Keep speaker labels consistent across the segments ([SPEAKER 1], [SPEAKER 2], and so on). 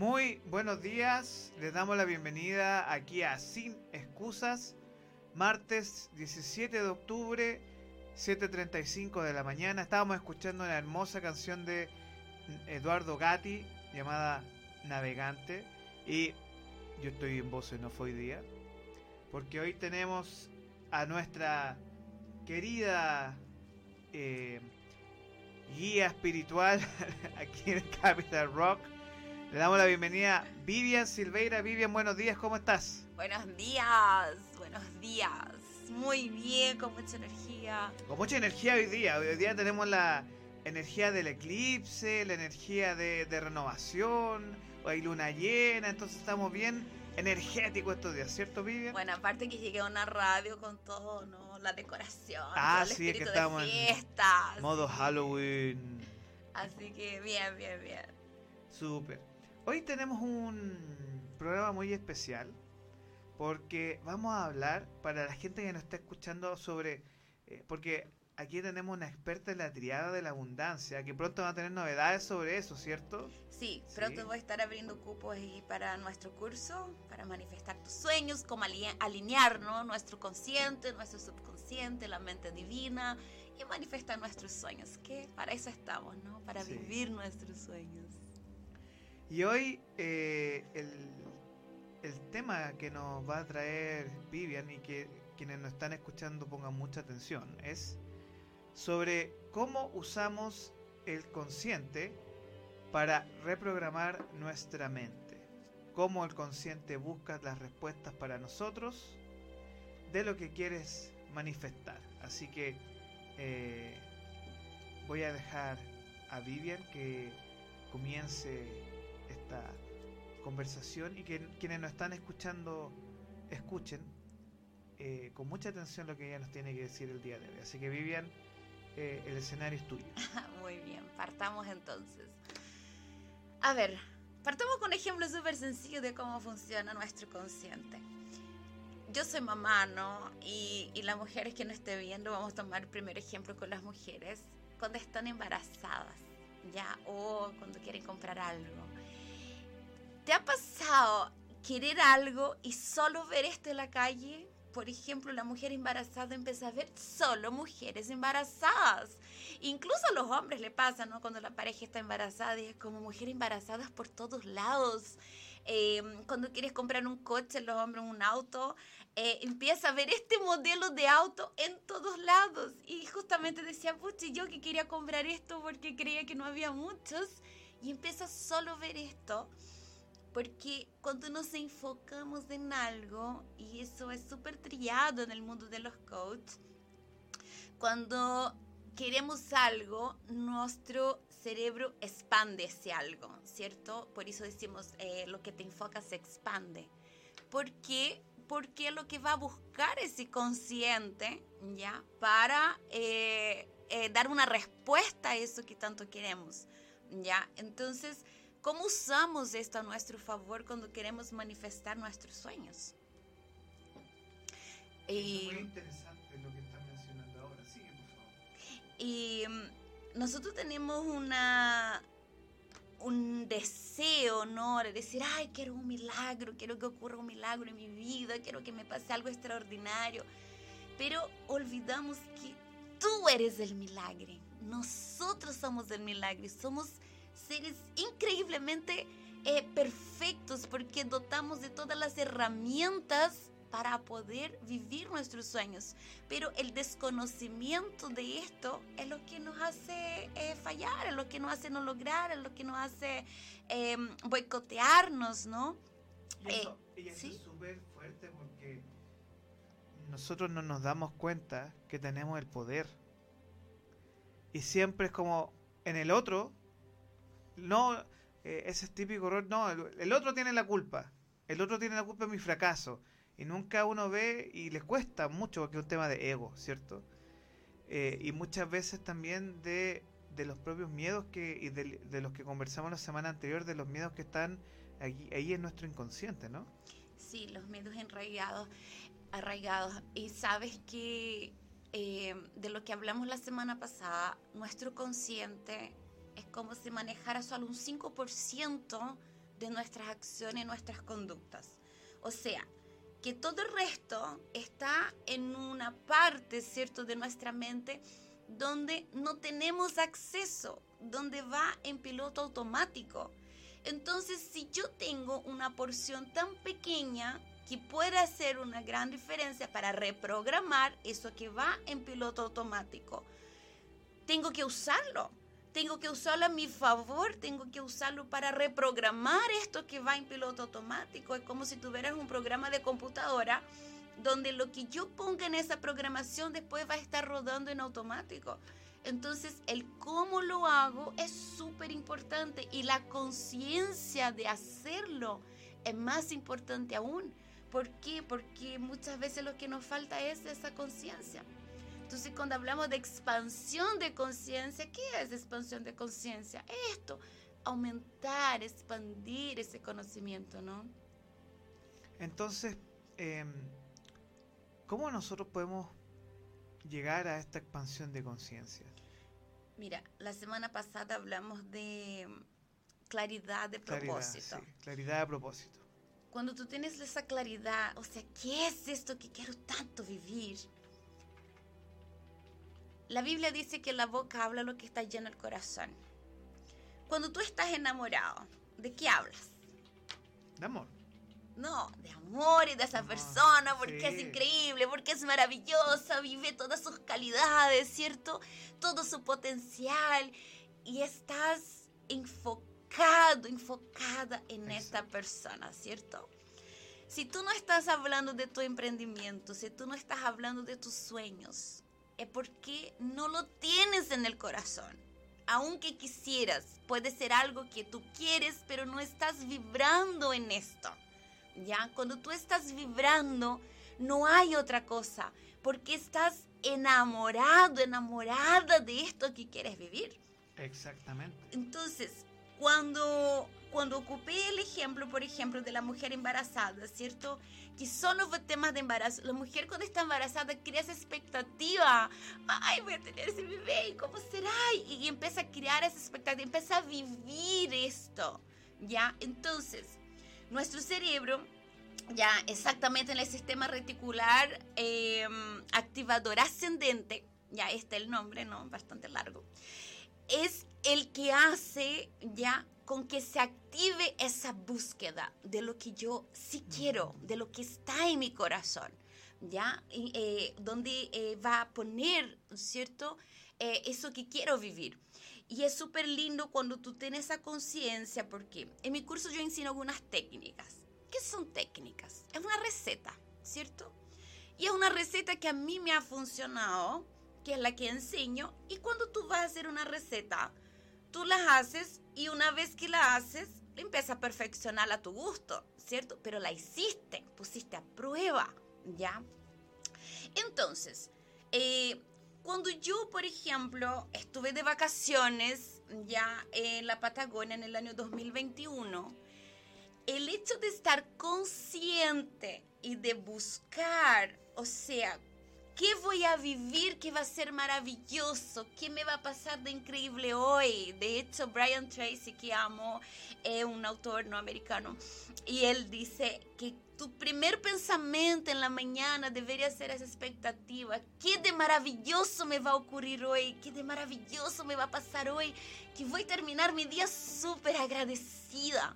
[SPEAKER 1] Muy buenos días, les damos la bienvenida aquí a Sin Excusas, martes 17 de octubre, 7.35 de la mañana. Estábamos escuchando una hermosa canción de Eduardo Gatti llamada Navegante y yo estoy en voz no fue hoy día, porque hoy tenemos a nuestra querida eh, guía espiritual aquí en Capital Rock. Le damos la bienvenida a Vivian Silveira. Vivian, buenos días, ¿cómo estás?
[SPEAKER 2] Buenos días, buenos días. Muy bien, con mucha energía.
[SPEAKER 1] Con mucha energía hoy día. Hoy día tenemos la energía del eclipse, la energía de, de renovación, hay luna llena, entonces estamos bien energéticos estos días, ¿cierto, Vivian?
[SPEAKER 2] Bueno, aparte que llegué a una radio con todo, ¿no? La decoración,
[SPEAKER 1] ah,
[SPEAKER 2] el
[SPEAKER 1] sí,
[SPEAKER 2] espíritu
[SPEAKER 1] que estamos
[SPEAKER 2] de.
[SPEAKER 1] En modo Halloween.
[SPEAKER 2] Así que bien, bien, bien.
[SPEAKER 1] Súper. Hoy tenemos un programa muy especial porque vamos a hablar para la gente que nos está escuchando sobre... Eh, porque aquí tenemos una experta en la triada de la abundancia, que pronto va a tener novedades sobre eso, ¿cierto?
[SPEAKER 2] Sí, pronto voy a estar abriendo cupos ahí para nuestro curso, para manifestar tus sueños, cómo alinear nuestro consciente, nuestro subconsciente, la mente divina y manifestar nuestros sueños, que para eso estamos, ¿no? Para vivir nuestros sueños.
[SPEAKER 1] Y hoy eh, el, el tema que nos va a traer Vivian y que quienes nos están escuchando pongan mucha atención es sobre cómo usamos el consciente para reprogramar nuestra mente. Cómo el consciente busca las respuestas para nosotros de lo que quieres manifestar. Así que eh, voy a dejar a Vivian que comience esta conversación y que quienes nos están escuchando escuchen eh, con mucha atención lo que ella nos tiene que decir el día de hoy. Así que Vivian, eh, el escenario es tuyo.
[SPEAKER 2] Muy bien, partamos entonces. A ver, partamos con un ejemplo súper sencillo de cómo funciona nuestro consciente. Yo soy mamá, ¿no? Y, y las mujeres que no esté viendo, vamos a tomar el primer ejemplo con las mujeres cuando están embarazadas, ¿ya? O cuando quieren comprar algo. ¿Te ha pasado querer algo y solo ver esto en la calle? por ejemplo, la mujer embarazada empieza a ver solo mujeres embarazadas. Incluso a los hombres le pasa, ¿no? Cuando la pareja está embarazada y es como mujeres embarazadas por todos lados. Em, cuando quieres comprar un coche, los hombres un auto, eh, empieza a ver este modelo de auto en todos lados. Y justamente decía, puchi, yo que quería comprar esto porque creía que no había muchos. Y empieza solo a ver esto porque cuando nos enfocamos en algo, y eso es súper trillado en el mundo de los coaches, cuando queremos algo, nuestro cerebro expande ese algo, ¿cierto? Por eso decimos, eh, lo que te enfoca se expande. ¿Por qué? Porque lo que va a buscar ese consciente, ¿ya? Para eh, eh, dar una respuesta a eso que tanto queremos, ¿ya? Entonces, ¿Cómo usamos esto a nuestro favor cuando queremos manifestar nuestros sueños?
[SPEAKER 1] Y, es muy interesante lo que estás mencionando ahora. Sigue, por favor.
[SPEAKER 2] Y mm, nosotros tenemos una un deseo, ¿no? De decir, ay, quiero un milagro, quiero que ocurra un milagro en mi vida, quiero que me pase algo extraordinario. Pero olvidamos que tú eres el milagro. Nosotros somos el milagro. Somos seres increíblemente eh, perfectos porque dotamos de todas las herramientas para poder vivir nuestros sueños. Pero el desconocimiento de esto es lo que nos hace eh, fallar, es lo que nos hace no lograr, es lo que nos hace em, boicotearnos, ¿no?
[SPEAKER 1] Y eso, eh, es súper fuerte porque nosotros no nos damos cuenta que tenemos el poder. Y siempre es como en el otro no, eh, ese es típico error, no, el, otro tiene la culpa, el otro tiene la culpa de mi fracaso. Y nunca uno ve y les cuesta mucho porque es un tema de ego, ¿cierto? Eh, y muchas veces también de, de, los propios miedos que, y de, los que conversamos la semana anterior, de los miedos que están ahí, ahí en nuestro inconsciente, ¿no?
[SPEAKER 2] Sí, los miedos enraigados, arraigados. Y sabes que eh, de lo que hablamos la semana pasada, nuestro consciente como si manejara solo un 5% de nuestras acciones nuestras conductas. O sea, que todo el resto está en una parte, ¿cierto?, de nuestra mente donde no tenemos acceso, donde va en piloto automático. Entonces, si yo tengo una porción tan pequeña que puede hacer una gran diferencia para reprogramar eso que va en piloto automático, tengo que usarlo. Tengo que usarlo a mi favor, tengo que usarlo para reprogramar esto que va en piloto automático. Es como si tuvieras un programa de computadora donde lo que yo ponga en esa programación después va a estar rodando en automático. Entonces, el cómo lo hago es súper importante y la conciencia de hacerlo es más importante aún. ¿Por qué? Porque muchas veces lo que nos falta es esa conciencia. Entonces, cuando hablamos de expansión de conciencia, ¿qué es expansión de conciencia? Esto, aumentar, expandir ese conocimiento, ¿no?
[SPEAKER 1] Entonces, em, ¿Cómo nosotros podemos llegar a esta expansión de conciencia?
[SPEAKER 2] Mira, la semana pasada hablamos de claridad de propósito.
[SPEAKER 1] Claridad, claridad de propósito.
[SPEAKER 2] Cuando tú tienes esa claridad, o sea, ¿qué es esto que quiero tanto vivir? La Biblia dice que la boca habla lo que está lleno el corazón. Cuando tú estás enamorado, ¿de qué hablas?
[SPEAKER 1] De amor
[SPEAKER 2] no, de amor y de esa persona, porque es increíble, porque es maravillosa, vive todas sus calidades, ¿cierto? Todo su potencial y estás enfocado, enfocada en esta persona, ¿cierto? Si tú no estás hablando de tu emprendimiento, si tú no estás hablando de tus sueños, es porque no lo tienes en el corazón. Aunque quisieras, puede ser algo que tú quieres, pero no estás vibrando en esto. ¿ya? Cuando tú estás vibrando, no hay otra cosa, porque estás enamorado, enamorada de esto que quieres vivir.
[SPEAKER 1] Exactamente.
[SPEAKER 2] Entonces, cuando, cuando ocupé el ejemplo, por ejemplo, de la mujer embarazada, ¿cierto? Que son los temas de embarazo. La mujer cuando está embarazada crea esa expectativa. Ay, voy a tener ese bebé, ¿cómo será? Y, empieza a crear esa expectativa, empieza a vivir esto, ¿ya? Entonces, nuestro cerebro, ya exactamente en el sistema reticular em, activador ascendente, ya está el nombre, ¿no? Bastante largo, es el que hace ya con que se active esa búsqueda de lo que yo sí quiero, de lo que está en mi corazón, ¿ya? Eh, donde eh, va a poner, ¿cierto? Eh, eso que quiero vivir. Y es súper lindo cuando tú tienes esa conciencia, porque en mi curso yo enseño algunas técnicas. ¿Qué son técnicas? Es una receta, ¿cierto? Y es una receta que a mí me ha funcionado, que es la que enseño. Y cuando tú vas a hacer una receta, tú la haces y una vez que la haces, la empiezas a perfeccionar a tu gusto, ¿cierto? Pero la hiciste, pusiste a prueba, ¿ya? Entonces, eh, cuando yo, por ejemplo, estuve de vacaciones ya en la Patagonia en el año 2021, el hecho de estar consciente y de buscar, o sea, ¿qué voy a vivir que va a ser maravilloso? ¿Qué me va a pasar de increíble hoy? De hecho, Brian Tracy, que amo, es un autor no americano, y él dice que tu primer pensamiento en la mañana debería ser esa expectativa. ¿Qué de maravilloso me va a ocurrir hoy? ¿Qué de maravilloso me va a pasar hoy? Que voy a terminar mi día súper agradecida.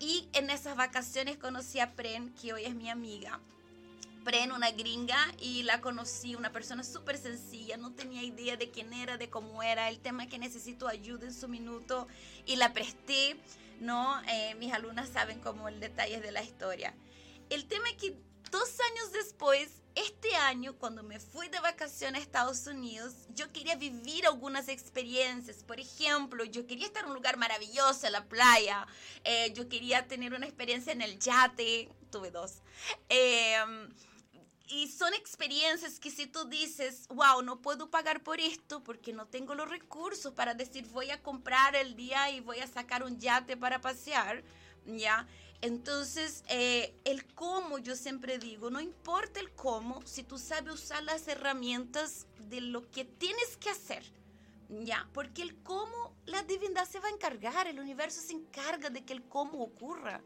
[SPEAKER 2] Y en esas vacaciones conocí a Pren, que hoy es mi amiga. Pren, una gringa, y la conocí, una persona súper sencilla, no tenía idea de quién era, de cómo era, el tema que necesito ayuda en su minuto, y la presté, ¿no? Eh, mis alumnas saben como el detalle de la historia. El tema es que dos años después, este año, cuando me fui de vacaciones a Estados Unidos, yo quería vivir algunas experiencias. Por ejemplo, yo quería estar en un lugar maravilloso, en la playa. Eh, yo quería tener una experiencia en el yate. Tuve dos. Em, y son experiencias que si tú dices, wow, no puedo pagar por esto porque no tengo los recursos para decir voy a comprar el día y voy a sacar un yate para pasear, ¿ya? Entonces, eh, el cómo, yo siempre digo, no importa el cómo, si tú sabes usar las herramientas de lo que tienes que hacer Ya, porque el cómo, la divindad se va a encargar, el universo se encarga de que el cómo ocurra.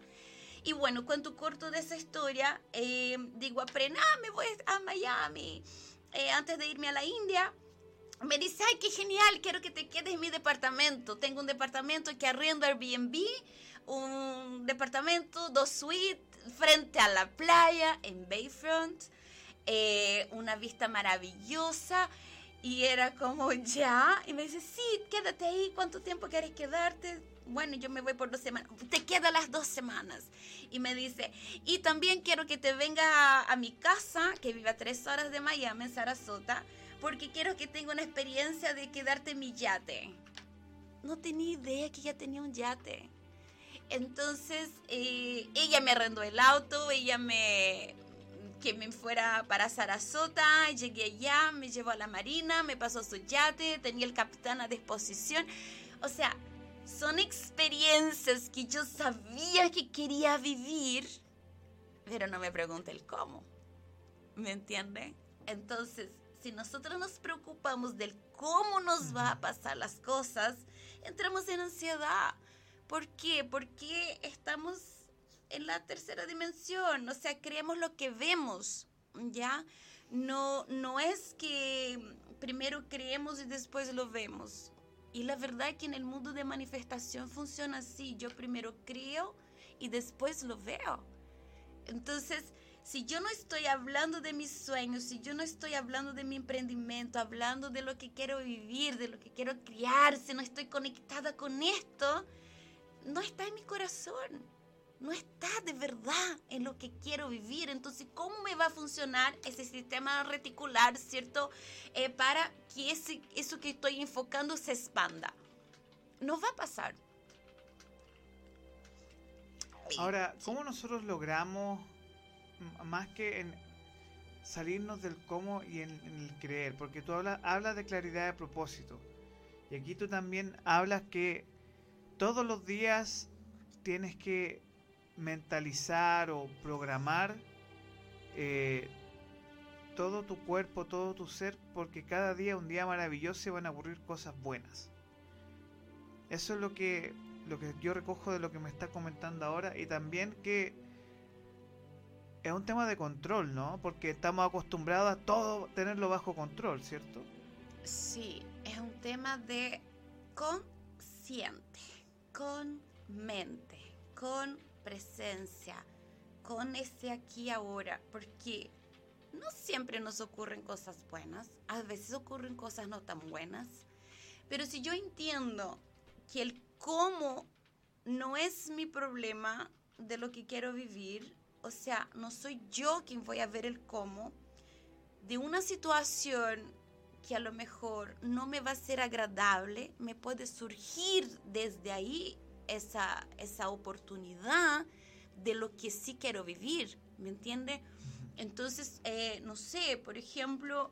[SPEAKER 2] Y bueno, cuento corto de esa historia, eh, digo a Pren, ah, me voy a Miami eh, antes de irme a la India. Me dice, ay, qué genial, quiero que te quedes en mi departamento. Tengo un departamento que arriendo Airbnb, un departamento, dos suites, frente a la playa, en Bayfront, eh, una vista maravillosa. Y era como, ya. Y me dice, sí, quédate ahí. ¿Cuánto tiempo quieres quedarte? Bueno, yo me voy por dos semanas. Te queda las dos semanas. Y me dice, y también quiero que te venga a, mi casa, que vive a tres horas de Miami, en Sarasota, porque quiero que tenga una experiencia de quedarte en mi yate. No tenía idea que ya tenía un yate. Entonces, eh, ella me arrendó el auto, ella me, que me fuera para Sarasota, llegué allá, me llevó a la marina, me pasó su yate, tenía el capitán a disposición. O sea, son experiencias que yo sabía que quería vivir, pero no me pregunté el cómo. ¿Me entiende? Entonces, si nosotros nos preocupamos del cómo nos va a pasar las cosas, entramos en ansiedad. ¿Por qué? Porque estamos en la tercera dimensión, o sea, creemos lo que vemos, ¿ya? No, no es que primero creemos y después lo vemos. Y la verdad es que en el mundo de manifestación funciona así. Yo primero creo y después lo veo. Entonces, si yo no estoy hablando de mis sueños, si yo no estoy hablando de mi emprendimiento, hablando de lo que quiero vivir, de lo que quiero criar, si no estoy conectada con esto, no está en mi corazón no está de verdad en lo que quiero vivir. Entonces, ¿cómo me va a funcionar ese sistema reticular, cierto? Eh, para que ese, eso que estoy enfocando se expanda. No va a pasar.
[SPEAKER 1] Ahora, ¿cómo nosotros logramos, más que en salirnos del cómo y en, el creer? Porque tú hablas, hablas de claridad de propósito. Y aquí tú también hablas que todos los días tienes que mentalizar o programar eh, todo tu cuerpo, todo tu ser, porque cada día un día maravilloso y van a ocurrir cosas buenas. Eso es lo que, lo que yo recojo de lo que me está comentando ahora y también que es un tema de control, ¿no? Porque estamos acostumbrados a todo tenerlo bajo control, ¿cierto?
[SPEAKER 2] Sí, es un tema de consciente, con mente, con presencia, con ese aquí ahora, porque no siempre nos ocurren cosas buenas, a veces ocurren cosas no tan buenas, pero si yo entiendo que el cómo no es mi problema de lo que quiero vivir, o sea, no soy yo quien voy a ver el cómo, de una situación que a lo mejor no me va a ser agradable, me puede surgir desde ahí esa, esa oportunidad de lo que sí quiero vivir, ¿me entiende? Entonces, eh, no sé, por ejemplo,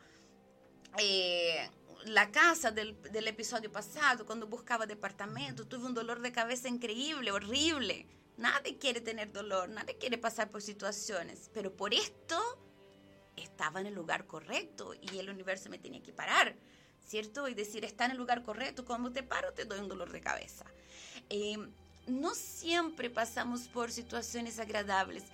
[SPEAKER 2] eh, la casa del, del, episodio pasado, cuando buscaba departamento, tuve un dolor de cabeza increíble, horrible. Nadie quiere tener dolor, nadie quiere pasar por situaciones, pero por esto estaba en el lugar correcto y el universo me tenía que parar, ¿cierto? Y decir, está en el lugar correcto, cuando te paro te doy un dolor de cabeza. Eh, no siempre pasamos por situaciones agradables,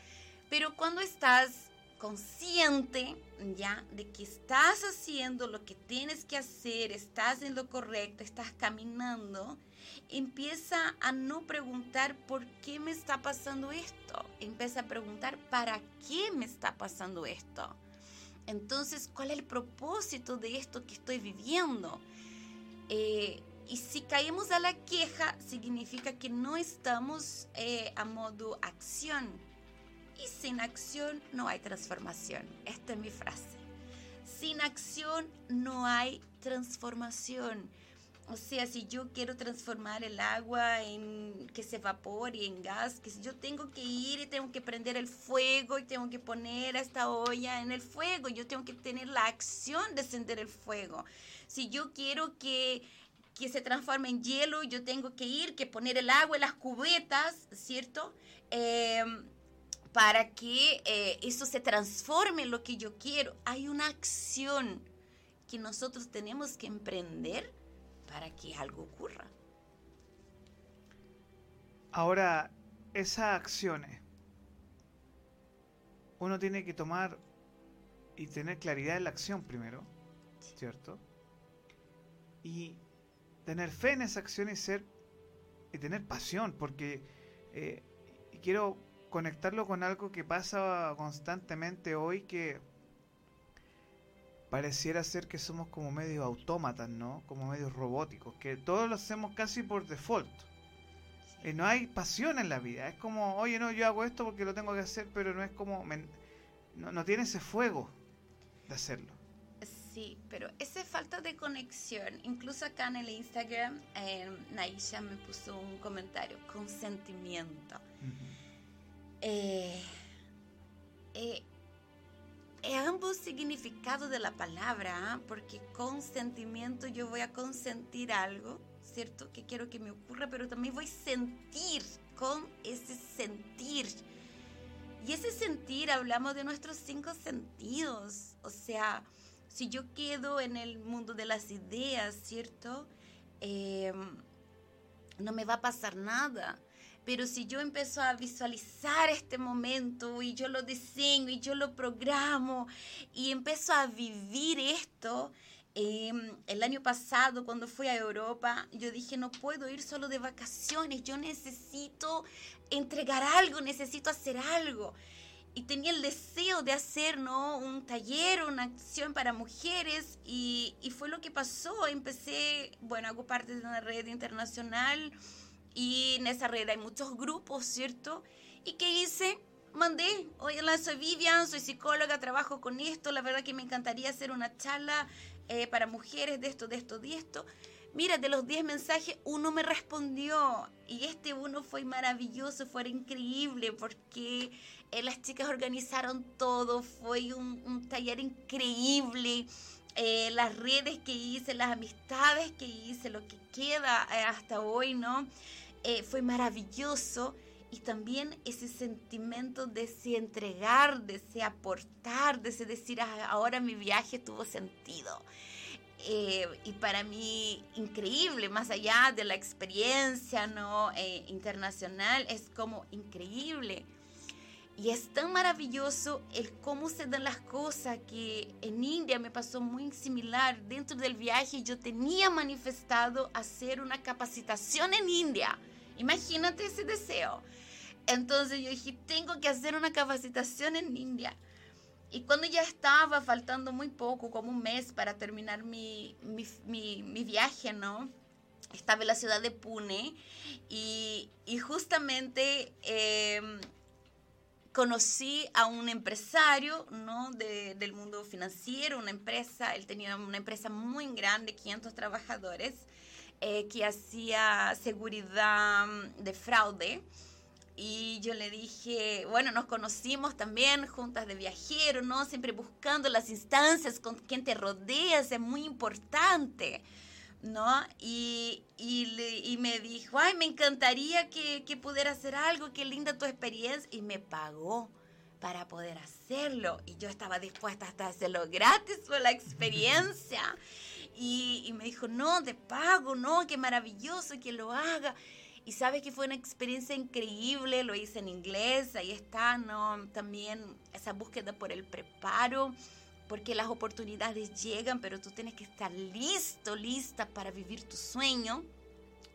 [SPEAKER 2] pero cuando estás consciente ya de que estás haciendo lo que tienes que hacer, estás en lo correcto, estás caminando, empieza a no preguntar por qué me está pasando esto, empieza a preguntar para qué me está pasando esto. Entonces, ¿cuál es el propósito de esto que estoy viviendo? Eh, y si caemos a la queja, significa que no estamos eh, a modo acción. Y sin acción no hay transformación. Esta es mi frase. Sin acción no hay transformación. O sea, si yo quiero transformar el agua en que se evapore en gas, que si yo tengo que ir y tengo que prender el fuego y tengo que poner esta olla en el fuego, yo tengo que tener la acción de encender el fuego. Si yo quiero que que se transforme en hielo, yo tengo que ir, que poner el agua en las cubetas, ¿cierto? Em, para que eh, eso se transforme en lo que yo quiero. Hay una acción que nosotros tenemos que emprender para que algo ocurra.
[SPEAKER 1] Ahora, esas acciones, uno tiene que tomar y tener claridad en la acción primero, ¿cierto? Y tener fe en esa acción y ser y tener pasión, porque eh, quiero conectarlo con algo que pasa constantemente hoy que pareciera ser que somos como medios autómatas, ¿no? Como medios robóticos, que todos lo hacemos casi por default. Y no hay pasión en la vida, es como, oye, no, yo hago esto porque lo tengo que hacer, pero no es como, no, no tiene ese fuego de hacerlo.
[SPEAKER 2] Sí, pero esa falta de conexión, incluso acá en el Instagram, eh, Naisha me puso un comentario, consentimiento. eh, eh, ambos significados de la palabra, ¿ah? porque con sentimiento yo voy a consentir algo, ¿cierto? Que quiero que me ocurra, pero también voy a sentir con ese sentir. Y ese sentir hablamos de nuestros cinco sentidos, o sea, si yo quedo en el mundo de las ideas, ¿cierto? Em, no me va a pasar nada. Pero si yo empiezo a visualizar este momento y yo lo diseño y yo lo programo y empiezo a vivir esto, em, el año pasado cuando fui a Europa, yo dije, no puedo ir solo de vacaciones, yo necesito entregar algo, necesito hacer algo. Y tenía el deseo de hacer ¿no? un taller, una acción para mujeres y, y fue lo que pasó. Empecé, bueno, hago parte de una red internacional y en esa red hay muchos grupos, ¿cierto? ¿Y qué hice? Mandé, hola, soy Vivian, soy psicóloga, trabajo con esto, la verdad que me encantaría hacer una charla eh, para mujeres de esto, de esto, de esto. Mira, de los 10 mensajes, uno me respondió y este uno fue maravilloso, fue increíble porque eh, las chicas organizaron todo, fue un, taller increíble. Eh, las redes que hice, las amistades que hice, lo que queda hasta hoy, ¿no? Eh, fue maravilloso y también ese sentimiento de se entregar, de se aportar, de se decir, ah, ahora mi viaje tuvo sentido. Eh, y para mí increíble, más allá de la experiencia ¿no? Eh, internacional, es como increíble. Y es tan maravilloso el cómo se dan las cosas que en India me pasó muy similar. Dentro del viaje yo tenía manifestado hacer una capacitación en India. Imagínate ese deseo. Entonces yo dije, tengo que hacer una capacitación en India. Y cuando ya estaba faltando muy poco, como un mes para terminar mi, mi, viaje, ¿no? Estaba en la ciudad de Pune y, y justamente em, conocí a un empresario ¿no? del mundo financiero, una empresa, él tenía una empresa muy grande, 500 trabajadores, eh, que hacía seguridad mm, de fraude. Y yo le dije, bueno, nos conocimos también juntas de viajero, ¿no? Siempre buscando las instancias con quien te rodeas, es muy importante. ¿no? Y, y, me dijo, ay, me encantaría que, que pudiera hacer algo, qué linda tu experiencia. Y me pagó para poder hacerlo. Y yo estaba dispuesta hasta hacerlo gratis por la experiencia. Y, y, me dijo, no, te pago, no, qué maravilloso que lo haga. Y sabes que fue una experiencia increíble, lo hice en inglés, ahí está, ¿no? También esa búsqueda por el preparo porque las oportunidades llegan, pero tú tienes que estar listo, lista para vivir tu sueño,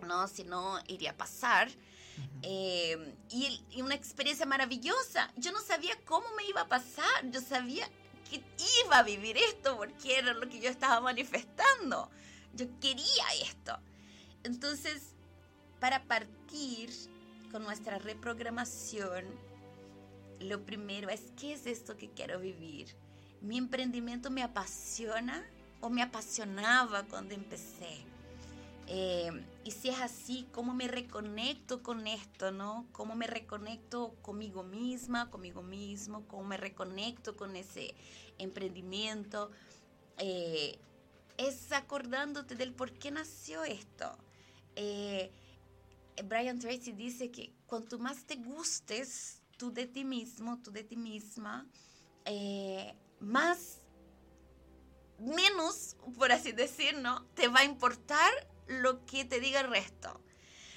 [SPEAKER 2] ¿no? Si no, iría a pasar. Eh, y, y, una experiencia maravillosa. Yo no sabía cómo me iba a pasar, yo sabía que iba a vivir esto porque era lo que yo estaba manifestando. Yo quería esto. Entonces, para partir con nuestra reprogramación, lo primero es, ¿qué es esto que quiero vivir? mi emprendimiento me apasiona o me apasionaba cuando empecé. Eh, y si es así, ¿cómo me reconecto con esto, no? ¿Cómo me reconecto conmigo misma, conmigo mismo? ¿Cómo me reconecto con ese emprendimiento? Eh, es acordándote del por qué nació esto. Eh, Brian Tracy dice que cuanto más te gustes tú de ti mismo, tú de ti misma, más, menos, por así decir, ¿no? Te va a importar lo que te diga el resto.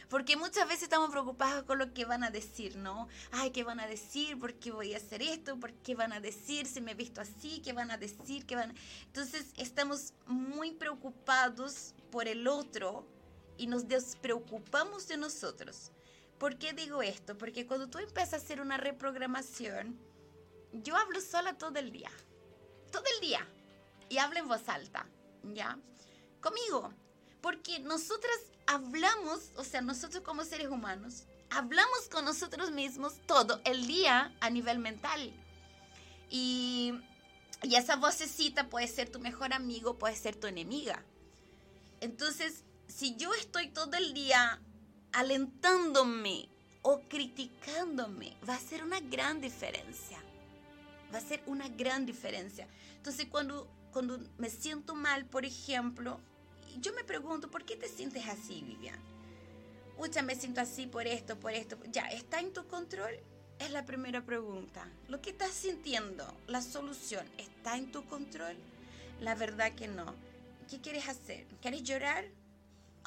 [SPEAKER 2] Porque muchas veces estamos preocupados con lo que van a decir, ¿no? Ay, ¿qué van a decir? ¿Por qué voy a hacer esto? ¿Por qué van a decir si me he visto así? ¿Qué van a decir? ¿Qué van Entonces estamos muy preocupados por el otro y nos despreocupamos de nosotros. ¿Por qué digo esto? Porque cuando tú empiezas a hacer una reprogramación, yo hablo sola todo el día. Todo el día. Y hablo en voz alta, ¿ya? Conmigo. Porque nosotras hablamos, o sea, nosotros como seres humanos, hablamos con nosotros mismos todo el día a nivel mental. Y, y esa vocecita puede ser tu mejor amigo, puede ser tu enemiga. Entonces, si yo estoy todo el día alentándome o criticándome, va a ser una gran diferencia. Va a ser una gran diferencia. Entonces, cuando, cuando me siento mal, por ejemplo, yo me pregunto, ¿por qué te sientes así, Vivian? Mucha me siento así por esto, por esto. Ya, ¿está en tu control? Es la primera pregunta. Lo que estás sintiendo, la solución, ¿está en tu control? La verdad que no. ¿Qué quieres hacer? ¿Quieres llorar?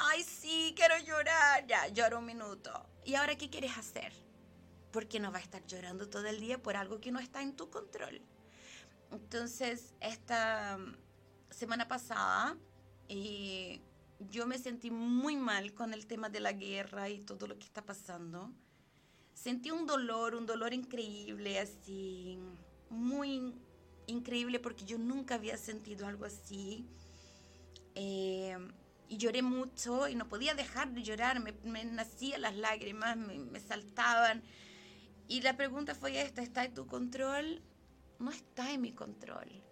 [SPEAKER 2] Ay, sí, quiero llorar. Ya, lloro un minuto. ¿Y ahora qué quieres hacer? Porque no va a estar llorando todo el día por algo que no está en tu control. Entonces, esta semana pasada y yo me sentí muy mal con el tema de la guerra y todo lo que está pasando. Sentí un dolor, un dolor increíble, así, muy increíble porque yo nunca había sentido algo así. Eh, y lloré mucho y no podía dejar de llorar, me, me nacían las lágrimas, me, me, saltaban. Y la pregunta fue esta, ¿está en tu control? No está en mi control.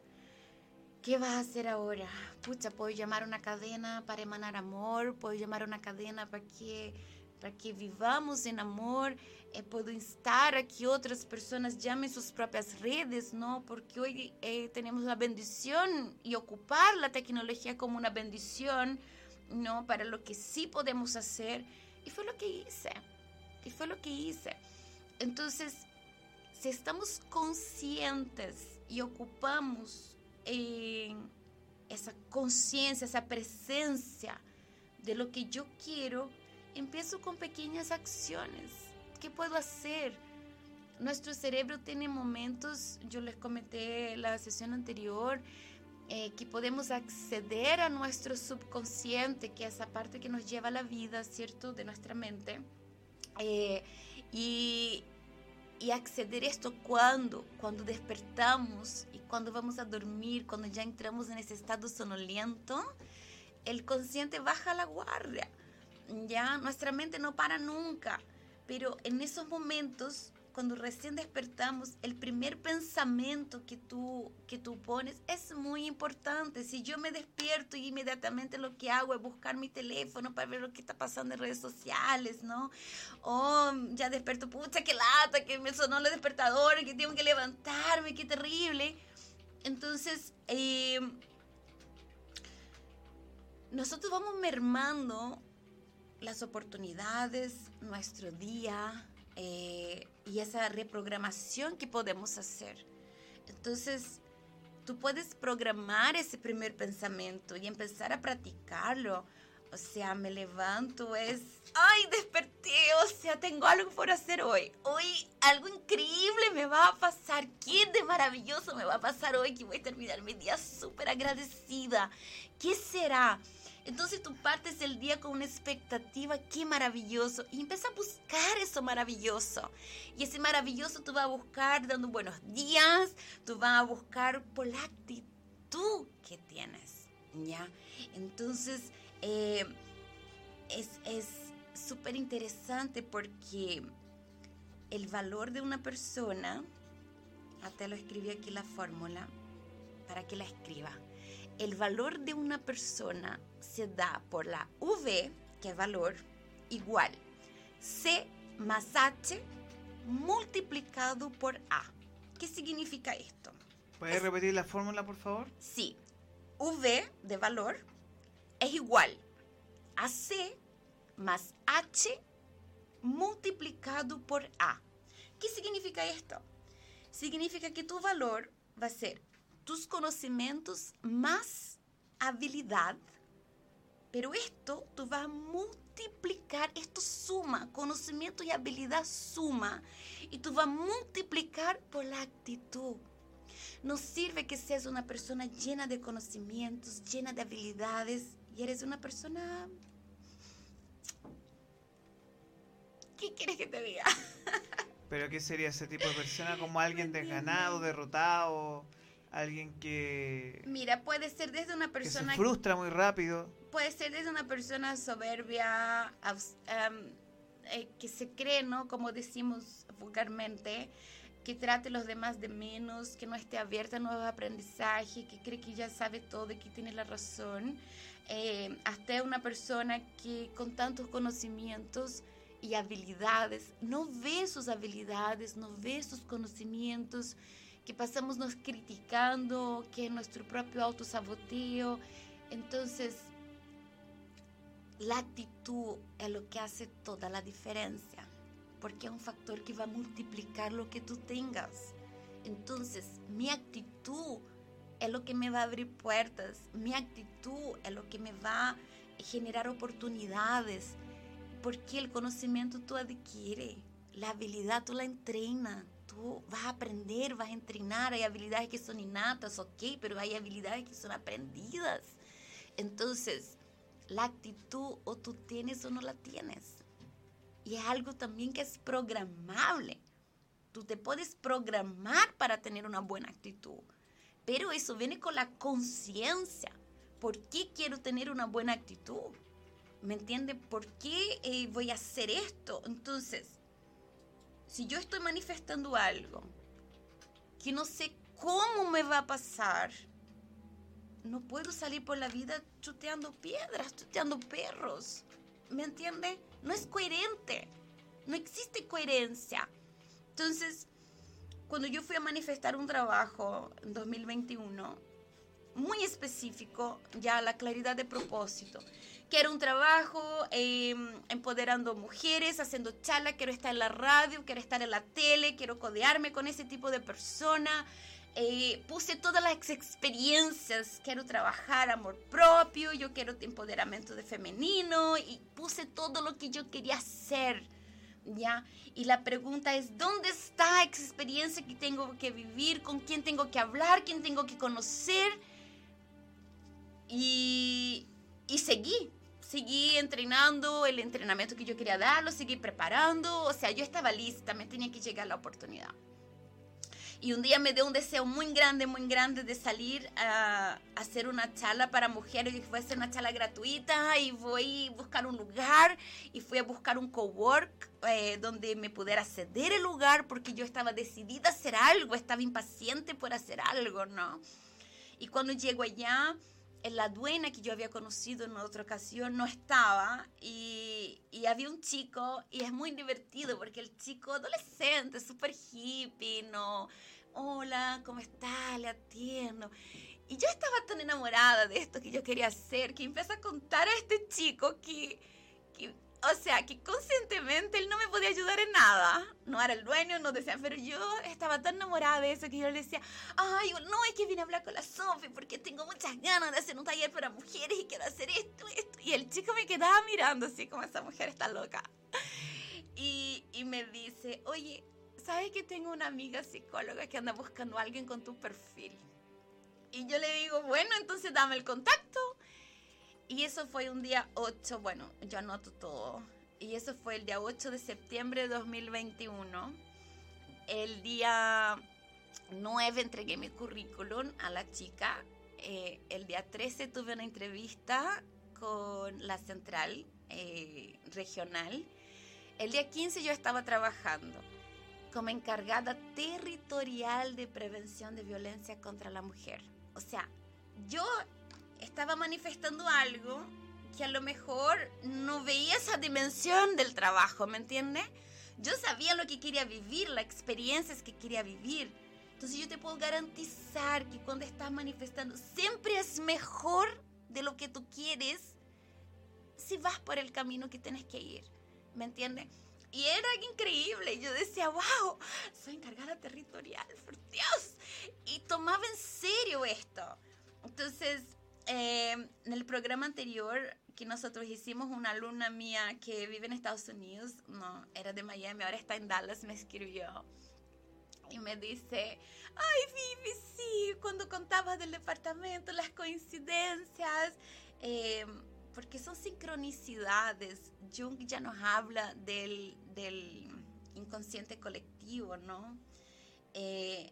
[SPEAKER 2] ¿Qué vas a hacer ahora? Pucha, puedo llamar a una cadena para emanar amor, puedo llamar a una cadena para que, para que vivamos en amor, eh, puedo instar a que otras personas llamen sus propias redes, ¿no? Porque hoy eh, tenemos la bendición y ocupar la tecnología como una bendición, ¿no? Para lo que sí podemos hacer. Y fue lo que hice, y fue lo que hice. Entonces, si estamos conscientes y ocupamos esa conciencia, esa presencia de lo que yo quiero, empiezo con pequeñas acciones. ¿Qué puedo hacer? Nuestro cerebro tiene momentos, yo les comenté en la sesión anterior, eh, que podemos acceder a nuestro subconsciente, que es esa parte que nos lleva a la vida, ¿cierto?, de nuestra mente. Eh, y, y acceder a esto cuando, cuando despertamos y cuando vamos a dormir, cuando ya entramos en ese estado sonoliento, el consciente baja la guardia. Ya nuestra mente no para nunca, pero en esos momentos cuando recién despertamos, el primer pensamiento que tú, que tú pones es muy importante. Si yo me despierto y inmediatamente lo que hago es buscar mi teléfono para ver lo que está pasando en redes sociales, ¿no? O ya desperto, pucha, qué lata, que me sonó el despertador, que tengo que levantarme, qué terrible. Entonces, eh, nosotros vamos mermando las oportunidades, nuestro día, eh, y esa reprogramación que podemos hacer. Entonces, tú puedes programar ese primer pensamiento y empezar a practicarlo. O sea, me levanto, es, ay, desperté, o sea, tengo algo por hacer hoy. Hoy algo increíble me va a pasar. ¿Qué de maravilloso me va a pasar hoy? Que voy a terminar mi día súper agradecida. ¿Qué será? Entonces tú partes el día con una expectativa, qué maravilloso, y empieza a buscar eso maravilloso. Y ese maravilloso tú vas a buscar dando buenos días, tú vas a buscar por la actitud que tienes, ¿ya? Entonces, eh, es súper interesante porque el valor de una persona, hasta lo escribí aquí la fórmula, para que la escriba. El valor de una persona se da por la V, que es valor, igual C más H multiplicado por A. ¿Qué significa esto?
[SPEAKER 1] ¿Puedes repetir la fórmula, por favor?
[SPEAKER 2] Sí. V de valor es igual a C más H multiplicado por A. ¿Qué significa esto? Significa que tu valor va a ser tus conocimientos más habilidad Pero esto tú vas a multiplicar, esto suma, conocimiento y habilidad suma. Y tú vas a multiplicar por la actitud. No sirve que seas una persona llena de conocimientos, llena de habilidades y eres una persona... ¿Qué quieres que te diga?
[SPEAKER 1] ¿Pero qué sería ese tipo de persona? ¿Como alguien desganado, derrotado? Alguien que...
[SPEAKER 2] Mira, puede ser desde una persona...
[SPEAKER 1] Que se frustra muy rápido.
[SPEAKER 2] Puede ser desde una persona soberbia, eh, que se cree, ¿no? Como decimos vulgarmente, que trate a los demás de menos, que no esté abierta a nuevos aprendizajes, que cree que ya sabe todo y que tiene la razón. Eh, hasta una persona que con tantos conocimientos y habilidades no ve sus habilidades, no ve sus conocimientos que pasamos nos criticando, que es nuestro propio autosaboteo. Entonces, la actitud es lo que hace toda la diferencia, porque es un factor que va a multiplicar lo que tú tengas. Entonces, mi actitud es lo que me va a abrir puertas, mi actitud es lo que me va a generar oportunidades, porque el conocimiento tú adquieres, la habilidad tú la entrenas vas a aprender, vas a entrenar, hay habilidades que son innatas, ok, pero hay habilidades que son aprendidas. Entonces, la actitud o tú tienes o no la tienes. Y es algo también que es programable. Tú te puedes programar para tener una buena actitud, pero eso viene con la conciencia. ¿Por qué quiero tener una buena actitud? ¿Me entiende? ¿Por qué eh, voy a hacer esto? Entonces, si yo estoy manifestando algo que no sé cómo me va a pasar, no puedo salir por la vida chuteando piedras, chuteando perros. ¿Me entiende? No es coherente. No existe coherencia. Entonces, cuando yo fui a manifestar un trabajo en 2021, muy específico, ya la claridad de propósito, Quiero un trabajo em, empoderando mujeres, haciendo charla, quiero estar en la radio, quiero estar en la tele, quiero codearme con ese tipo de persona. Eh, puse todas las experiencias, quiero trabajar amor propio, yo quiero empoderamiento de femenino y puse todo lo que yo quería hacer. ¿Ya? Y la pregunta es, ¿dónde está esa experiencia que tengo que vivir? ¿Con quién tengo que hablar? ¿Quién tengo que conocer? Y, y seguí, seguí entrenando el entrenamiento que yo quería dar, lo seguí preparando, o sea, yo estaba lista, me tenía que llegar la oportunidad. Y un día me dio un deseo muy grande, muy grande de salir a, hacer una charla para mujeres y fue a hacer una charla gratuita y voy a buscar un lugar y fui a buscar un cowork eh, donde me pudiera ceder el lugar porque yo estaba decidida a hacer algo, estaba impaciente por hacer algo, ¿no? Y cuando llego allá, la dueña que yo había conocido en otra ocasión no estaba y, y, había un chico y es muy divertido porque el chico adolescente, súper hippie, ¿no? Hola, ¿cómo estás? Le atiendo. Y yo estaba tan enamorada de esto que yo quería hacer que empecé a contar a este chico que, que o sea, que conscientemente él no me podía ayudar en nada. No era el dueño, no decía, pero yo estaba tan enamorada de eso que yo le decía, ay, no, es que vine a hablar con la Sofi porque tengo muchas ganas de hacer un taller para mujeres y quiero hacer esto, esto. Y el chico me quedaba mirando así como esa mujer está loca. Y, y me dice, oye, ¿sabes que tengo una amiga psicóloga que anda buscando a alguien con tu perfil? Y yo le digo, bueno, entonces dame el contacto. Y eso fue un día 8, bueno, yo anoto todo. Y eso fue el día 8 de septiembre de 2021. El día 9 entregué mi currículum a la chica. Eh, el día 13 tuve una entrevista con la central eh, regional. El día 15 yo estaba trabajando como encargada territorial de prevención de violencia contra la mujer. O sea, yo estaba manifestando algo que a lo mejor no veía esa dimensión del trabajo, ¿me entiendes? Yo sabía lo que quería vivir, las experiencias que quería vivir. Entonces yo te puedo garantizar que cuando estás manifestando siempre es mejor de lo que tú quieres si vas por el camino que tienes que ir, ¿me entiendes? Y era increíble. Yo decía, wow, soy encargada territorial, por Dios. Y tomaba en serio esto. Entonces, Em, en el programa anterior que nosotros hicimos, una alumna mía que vive en Estados Unidos, no, era de Miami, ahora está en Dallas, me escribió y me dice, ay Vivi, sí, cuando contabas del departamento, las coincidencias, eh, porque son sincronicidades. Jung ya nos habla del, del inconsciente colectivo, ¿no? Eh,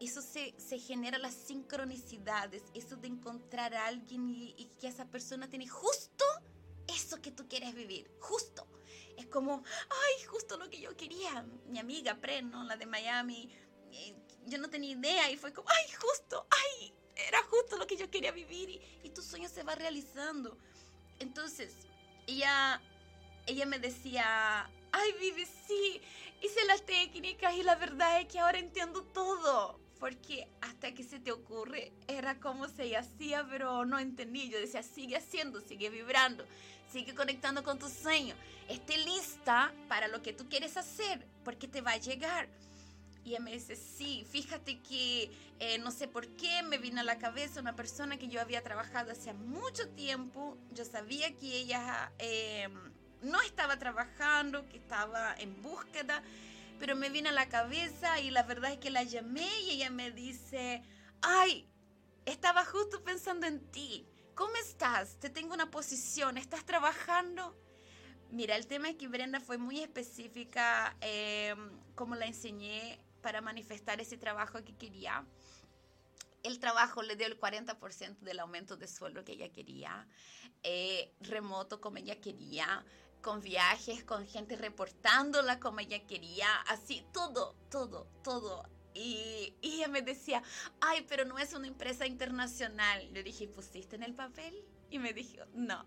[SPEAKER 2] eso se, se, genera las sincronicidades, eso de encontrar a alguien y, y, que esa persona tiene justo eso que tú quieres vivir, justo. Es como, ay, justo lo que yo quería. Mi amiga Pre, ¿no? La de Miami, eh, yo no tenía idea y fue como, ay, justo, ay, era justo lo que yo quería vivir y, y tu sueño se va realizando. Entonces, ella, ella me decía, ay, Vivi, sí, hice las técnicas y la verdad es que ahora entiendo todo. Porque hasta que se te ocurre, era como se hacía, pero no entendí. Yo decía, sigue haciendo, sigue vibrando, sigue conectando con tu sueño. Esté lista para lo que tú quieres hacer, porque te va a llegar. Y ella me dice, sí, fíjate que eh, no sé por qué me vino a la cabeza una persona que yo había trabajado hace mucho tiempo. Yo sabía que ella eh, no estaba trabajando, que estaba en búsqueda, pero me vino a la cabeza y la verdad es que la llamé y ella me dice, ay, estaba justo pensando en ti. ¿Cómo estás? Te tengo una posición, ¿estás trabajando? Mira, el tema es que Brenda fue muy específica, eh, como la enseñé para manifestar ese trabajo que quería. El trabajo le dio el 40% del aumento de sueldo que ella quería, eh, remoto como ella quería, con viajes, con gente reportándola como ella quería, así, todo, todo, todo. Y, y ella me decía, ay, pero no es una empresa internacional. Le dije, ¿pusiste en el papel? Y me dijo, no.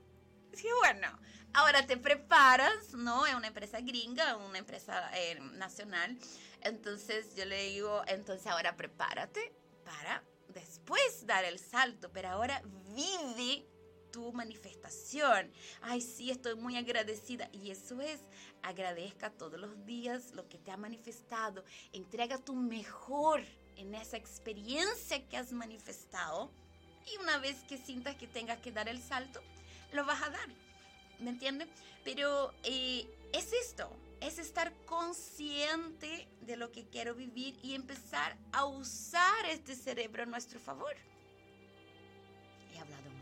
[SPEAKER 2] Sí, bueno, ahora te preparas, ¿no? Es una empresa gringa, una empresa eh, nacional. Entonces yo le digo, entonces ahora prepárate para después dar el salto, pero ahora vive tu manifestación. Ay, sí, estoy muy agradecida. Y eso es, agradezca todos los días lo que te ha manifestado. Entrega tu mejor en esa experiencia que has manifestado. Y una vez que sientas que tengas que dar el salto, lo vas a dar. ¿Me entiendes? Pero eh, es esto, es estar consciente de lo que quiero vivir y empezar a usar este cerebro a nuestro favor. He hablado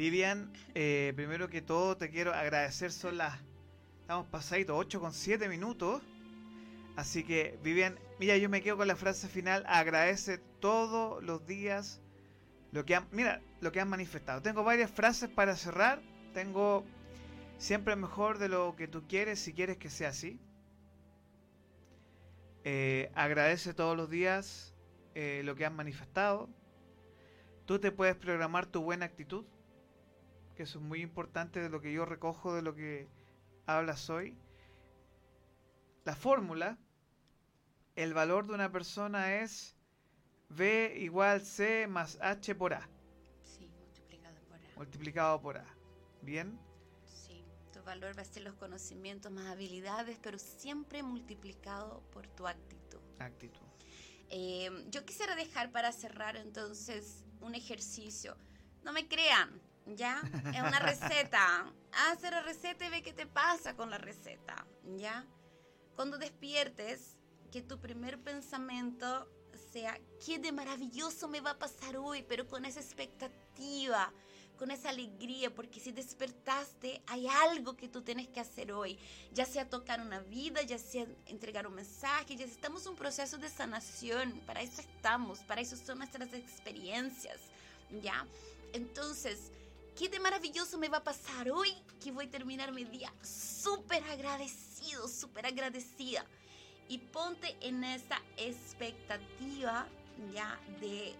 [SPEAKER 1] Vivian, eh, primero que todo te quiero agradecer, son las... Estamos pasaditos 8 con 7 minutos. Así que, Vivian, mira, yo me quedo con la frase final. Agradece todos los días lo que han, mira, lo que han manifestado. Tengo varias frases para cerrar. Tengo siempre mejor de lo que tú quieres si quieres que sea así. Eh, agradece todos los días eh, lo que han manifestado. Tú te puedes programar tu buena actitud, que eso es muy importante de lo que yo recojo de lo que hablas hoy. La fórmula, el valor de una persona es B igual C más H por A.
[SPEAKER 2] Sí, multiplicado por A.
[SPEAKER 1] Multiplicado por A. ¿Bien?
[SPEAKER 2] Sí, tu valor va a ser los conocimientos más habilidades, pero siempre multiplicado por tu actitud.
[SPEAKER 1] Actitud.
[SPEAKER 2] Eh, yo quisiera dejar para cerrar entonces un ejercicio. No me crean, ¿ya? Es una receta. Haz la receta y ve qué te pasa con la receta, ¿ya? Cuando despiertes, que tu primer pensamiento sea, qué de maravilloso me va a pasar hoy, pero con esa expectativa, con esa alegría, porque si despertaste, hay algo que tú tienes que hacer hoy, ya sea tocar una vida, ya sea entregar un mensaje, ya estamos en un proceso de sanación, para eso estamos, para eso son nuestras experiencias, ¿ya? Entonces, ¿qué de maravilloso me va a pasar hoy? Que voy a terminar mi día súper agradecido, súper agradecida y ponte en esa expectativa ya de,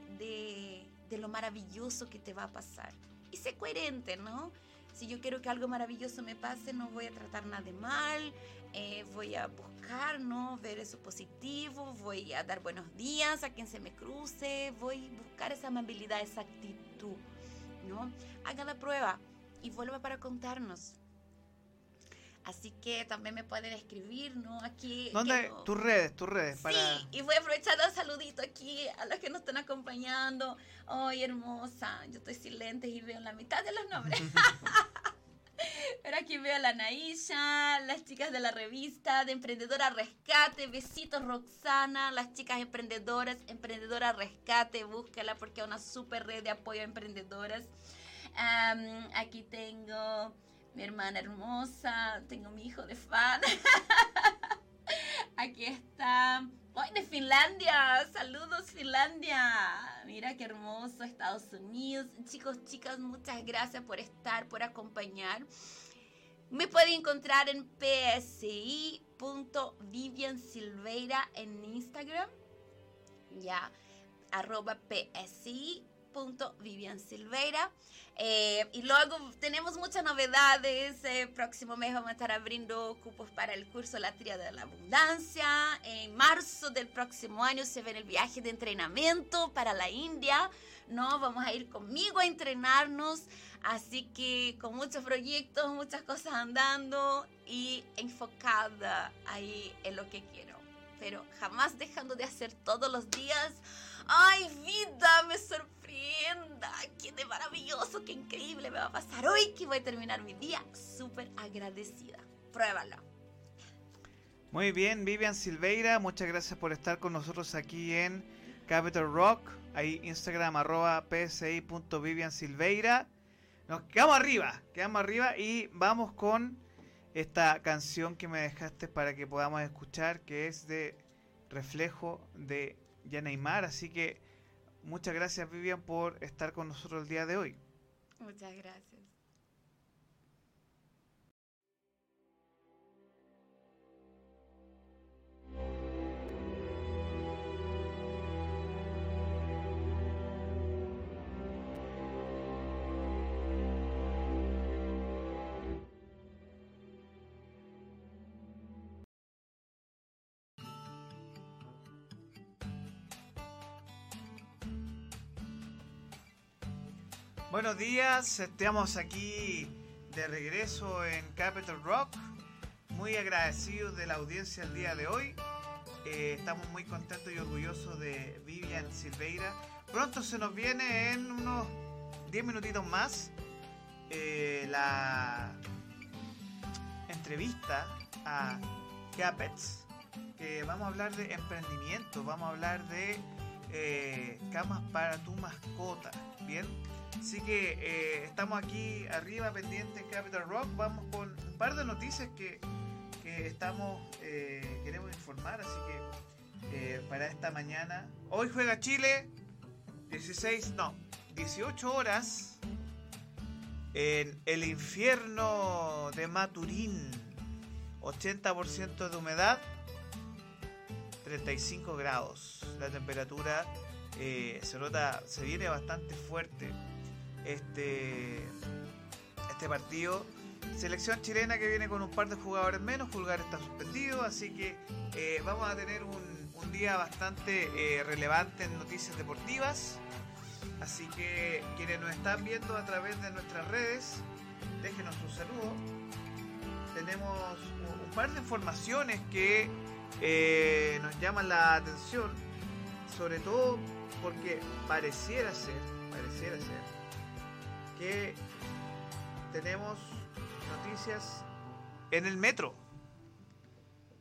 [SPEAKER 2] de, lo maravilloso que te va a pasar. Y sé coherente, ¿no? Si yo quiero que algo maravilloso me pase, no voy a tratar nada mal, eh, voy a buscar, ¿no? Ver eso positivo, voy a dar buenos días a quien se me cruce, voy a buscar esa amabilidad, esa actitud, ¿no? Haga la prueba y vuelva para contarnos. Así que también me pueden escribir, ¿no? Aquí.
[SPEAKER 1] ¿Dónde? Tus redes, tus redes.
[SPEAKER 2] Para... Sí, y voy a aprovechar un saludito aquí a los que nos están acompañando. ¡Ay, hermosa! Yo estoy sin lentes y veo la mitad de los nombres. Pero aquí veo a la Naisha, las chicas de la revista de Emprendedora Rescate, besitos Roxana, las chicas emprendedoras, Emprendedora Rescate, búscala porque es una super red de apoyo a emprendedoras. aquí tengo mi hermana hermosa, tengo mi hijo de fan. aquí está. ¡Ay, de Finlandia! ¡Saludos, Finlandia! Mira qué hermoso, Estados Unidos. Chicos, chicas, muchas gracias por estar, por acompañar. Me pueden encontrar en psi.viviansilveira en Instagram. Ya, arroba psi.viviansilveira. Eh, y luego tenemos muchas novedades. El próximo mes vamos a estar abriendo cupos para el curso La Tríada de la Abundancia. En marzo del próximo año se ve el viaje de entrenamiento para la India. ¿no? Vamos a ir conmigo a entrenarnos. Así que con muchos proyectos, muchas cosas andando y enfocada ahí en lo que quiero. Pero jamás dejando de hacer todos los días. ¡Ay, vida! Me sorprende qué de maravilloso, qué increíble me va a pasar hoy que voy a terminar mi día súper agradecida. Pruébalo.
[SPEAKER 1] Muy bien, Vivian Silveira, muchas gracias por estar con nosotros aquí en Capital Rock. Ahí Instagram arroba psi.viviansilveira. Nos quedamos arriba, quedamos arriba y vamos con esta canción que me dejaste para que podamos escuchar, que es de Reflejo de Yaneymar. Así que Muchas gracias Vivian por estar con nosotros el día de hoy.
[SPEAKER 2] Muchas gracias.
[SPEAKER 1] Buenos días, estamos aquí de regreso en Capital Rock. Muy agradecidos de la audiencia el día de hoy. Eh, estamos muy contentos y orgullosos de Vivian Silveira. Pronto se nos viene en unos 10 minutitos más eh, la entrevista a Capets, que vamos a hablar de emprendimiento, vamos a hablar de eh, camas para tu mascota, ¿bien? Así que eh, estamos aquí arriba pendientes en Capital Rock. Vamos con un par de noticias que, estamos eh, queremos informar. Así que eh, para esta mañana, hoy juega Chile 16, no, 18 horas en el infierno de Maturín. 80% de humedad, 35 grados. La temperatura se nota, se viene bastante fuerte este, este partido. Selección chilena que viene con un par de jugadores menos, Pulgar está suspendido, así que eh, vamos a tener un, día bastante eh, relevante en noticias deportivas. Así que quienes nos están viendo a través de nuestras redes, déjenos un saludo. Tenemos un, par de informaciones que eh, nos llaman la atención, sobre todo porque pareciera ser, pareciera ser que tenemos noticias en el metro.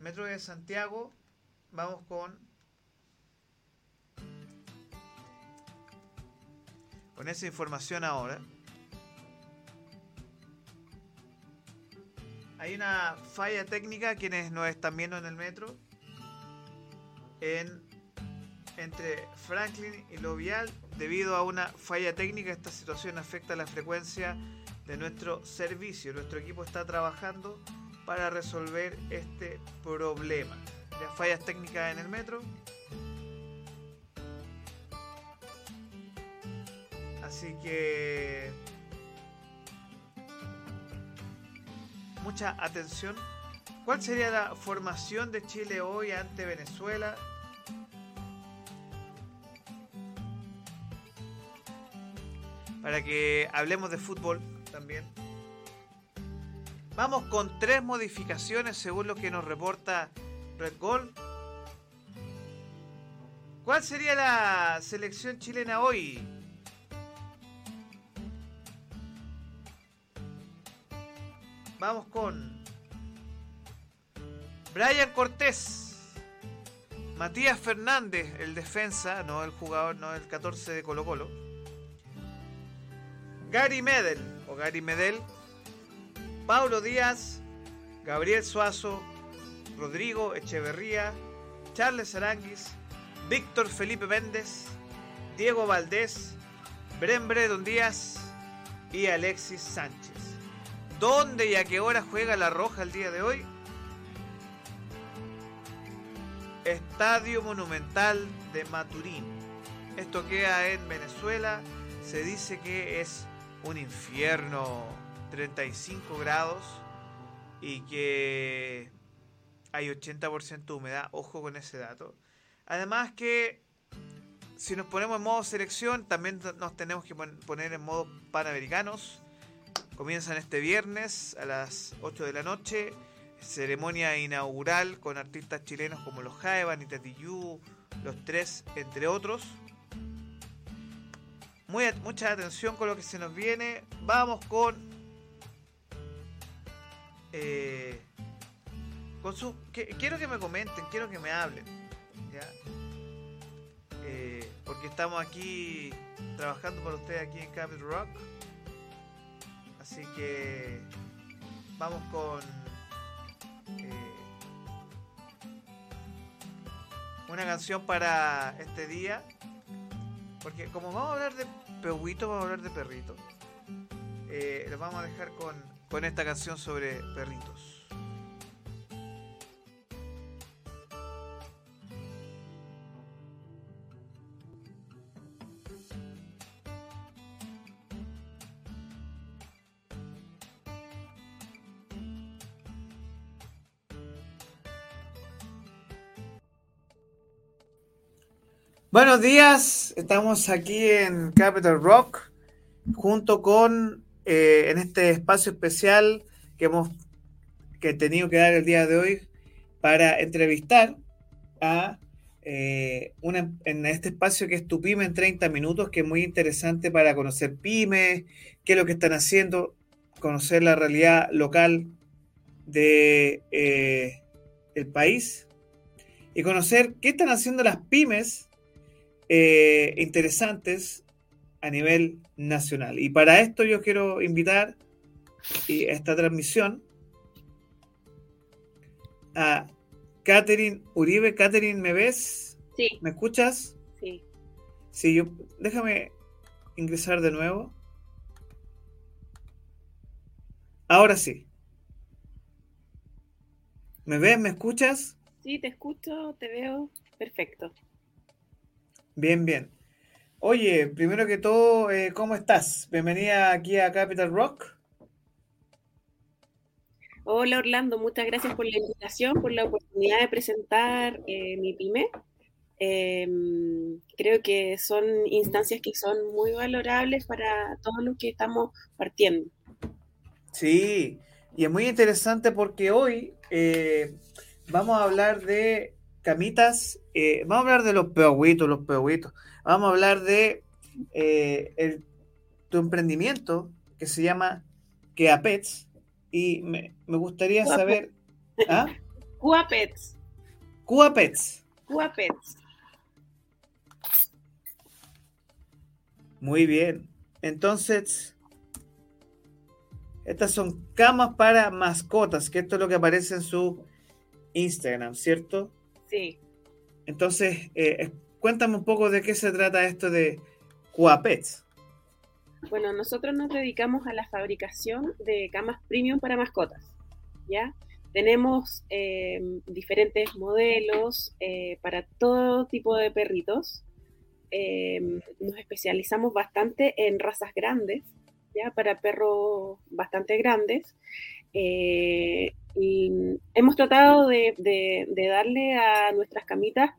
[SPEAKER 1] Metro de Santiago. Vamos con con esa información ahora. Hay una falla técnica quienes nos están viendo en el metro en entre Franklin y Lovial debido a una falla técnica. Esta situación afecta la frecuencia de nuestro servicio. Nuestro equipo está trabajando para resolver este problema. Las fallas técnicas en el metro. Así que mucha atención. ¿Cuál sería la formación de Chile hoy ante Venezuela? Para que hablemos de fútbol también. Vamos con tres modificaciones según lo que nos reporta Red Gold. ¿Cuál sería la selección chilena hoy? Vamos con Brian Cortés, Matías Fernández, el defensa, no el jugador, no el 14 de Colo Colo. Gary Medel o Gary Medel, Paulo Díaz, Gabriel Suazo, Rodrigo Echeverría, Charles Aranguis, Víctor Felipe Méndez, Diego Valdés, Bren Bredon Díaz y Alexis Sánchez. ¿Dónde y a qué hora juega la Roja el día de hoy? Estadio Monumental de Maturín. Esto queda en Venezuela. Se dice que es un infierno 35 grados y que hay 80% de humedad. Ojo con ese dato. Además que si nos ponemos en modo selección, también nos tenemos que poner en modo panamericanos. Comienzan este viernes a las 8 de la noche. Ceremonia inaugural con artistas chilenos como los Jaevan y los tres, entre otros. Muy, mucha atención con lo que se nos viene. Vamos con. Eh, con su, quiero que me comenten, quiero que me hablen. Eh, porque estamos aquí trabajando para ustedes aquí en Capital Rock. Así que vamos con eh, una canción para este día. Porque como vamos a hablar de pehuito, vamos a hablar de perrito. Eh, los vamos a dejar con, con esta canción sobre perritos. Buenos días, estamos aquí en Capital Rock junto con eh, en este espacio especial que hemos que he tenido que dar el día de hoy para entrevistar a eh, una, en este espacio que es tu pyme en 30 minutos, que es muy interesante para conocer pymes, qué es lo que están haciendo, conocer la realidad local de eh, el país y conocer qué están haciendo las pymes eh, interesantes a nivel nacional. Y para esto yo quiero invitar a esta transmisión a Catherine Uribe. Catherine, ¿me ves?
[SPEAKER 3] Sí.
[SPEAKER 1] ¿Me escuchas?
[SPEAKER 3] Sí.
[SPEAKER 1] Sí, yo, déjame ingresar de nuevo. Ahora sí. ¿Me ves? ¿Me escuchas?
[SPEAKER 3] Sí, te escucho, te veo. Perfecto.
[SPEAKER 1] Bien, bien. Oye, primero que todo, eh, ¿cómo estás? Bienvenida aquí a Capital Rock.
[SPEAKER 3] Hola Orlando, muchas gracias por la invitación, por la oportunidad de presentar eh, mi pyme. Em, creo que son instancias que son muy valorables para todos los que estamos partiendo.
[SPEAKER 1] Sí, y es muy interesante porque hoy eh, vamos a hablar de camitas, eh, vamos a hablar de los pehuitos, los pehuitos. Vamos a hablar de eh, tu emprendimiento que se llama Keapets. Y me, gustaría saber.
[SPEAKER 3] ¿ah? Cuapets.
[SPEAKER 1] Cuapets.
[SPEAKER 3] Cuapets.
[SPEAKER 1] Muy bien. Entonces, estas son camas para mascotas, que esto es lo que aparece en su Instagram, ¿cierto?
[SPEAKER 3] Sí.
[SPEAKER 1] Entonces, eh, cuéntame un poco de qué se trata esto de Cuapets.
[SPEAKER 3] Bueno, nosotros nos dedicamos a la fabricación de camas premium para mascotas, ¿ya? Tenemos eh, diferentes modelos eh, para todo tipo de perritos. nos especializamos bastante en razas grandes, ¿ya? Para perros bastante grandes. Y hemos tratado de, darle a nuestras camitas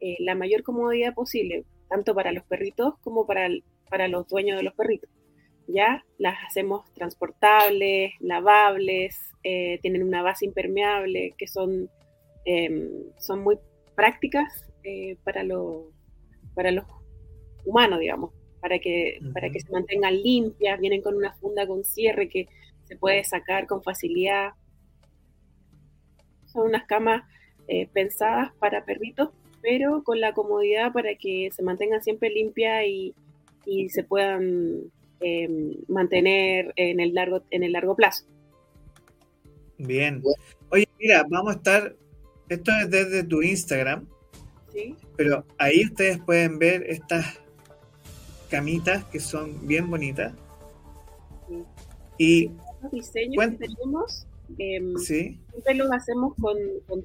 [SPEAKER 3] eh, la mayor comodidad posible, tanto para los perritos como para, para los dueños de los perritos. ¿ya? Las hacemos transportables, lavables, eh, tienen una base impermeable, que son, em, son muy prácticas eh, para, lo, para los humanos, digamos, para que, para que se mantengan limpias, vienen con una funda con cierre que se puede sacar con facilidad. Son unas camas eh, pensadas para perritos, pero con la comodidad para que se mantengan siempre limpias y, y se puedan em, mantener en el largo, en el largo plazo.
[SPEAKER 1] Bien. Oye, mira, vamos a estar, esto es desde tu Instagram, ¿Sí? pero ahí ustedes pueden ver estas camitas que son bien bonitas.
[SPEAKER 3] Sí. Y diseños que tenemos em, siempre los hacemos con,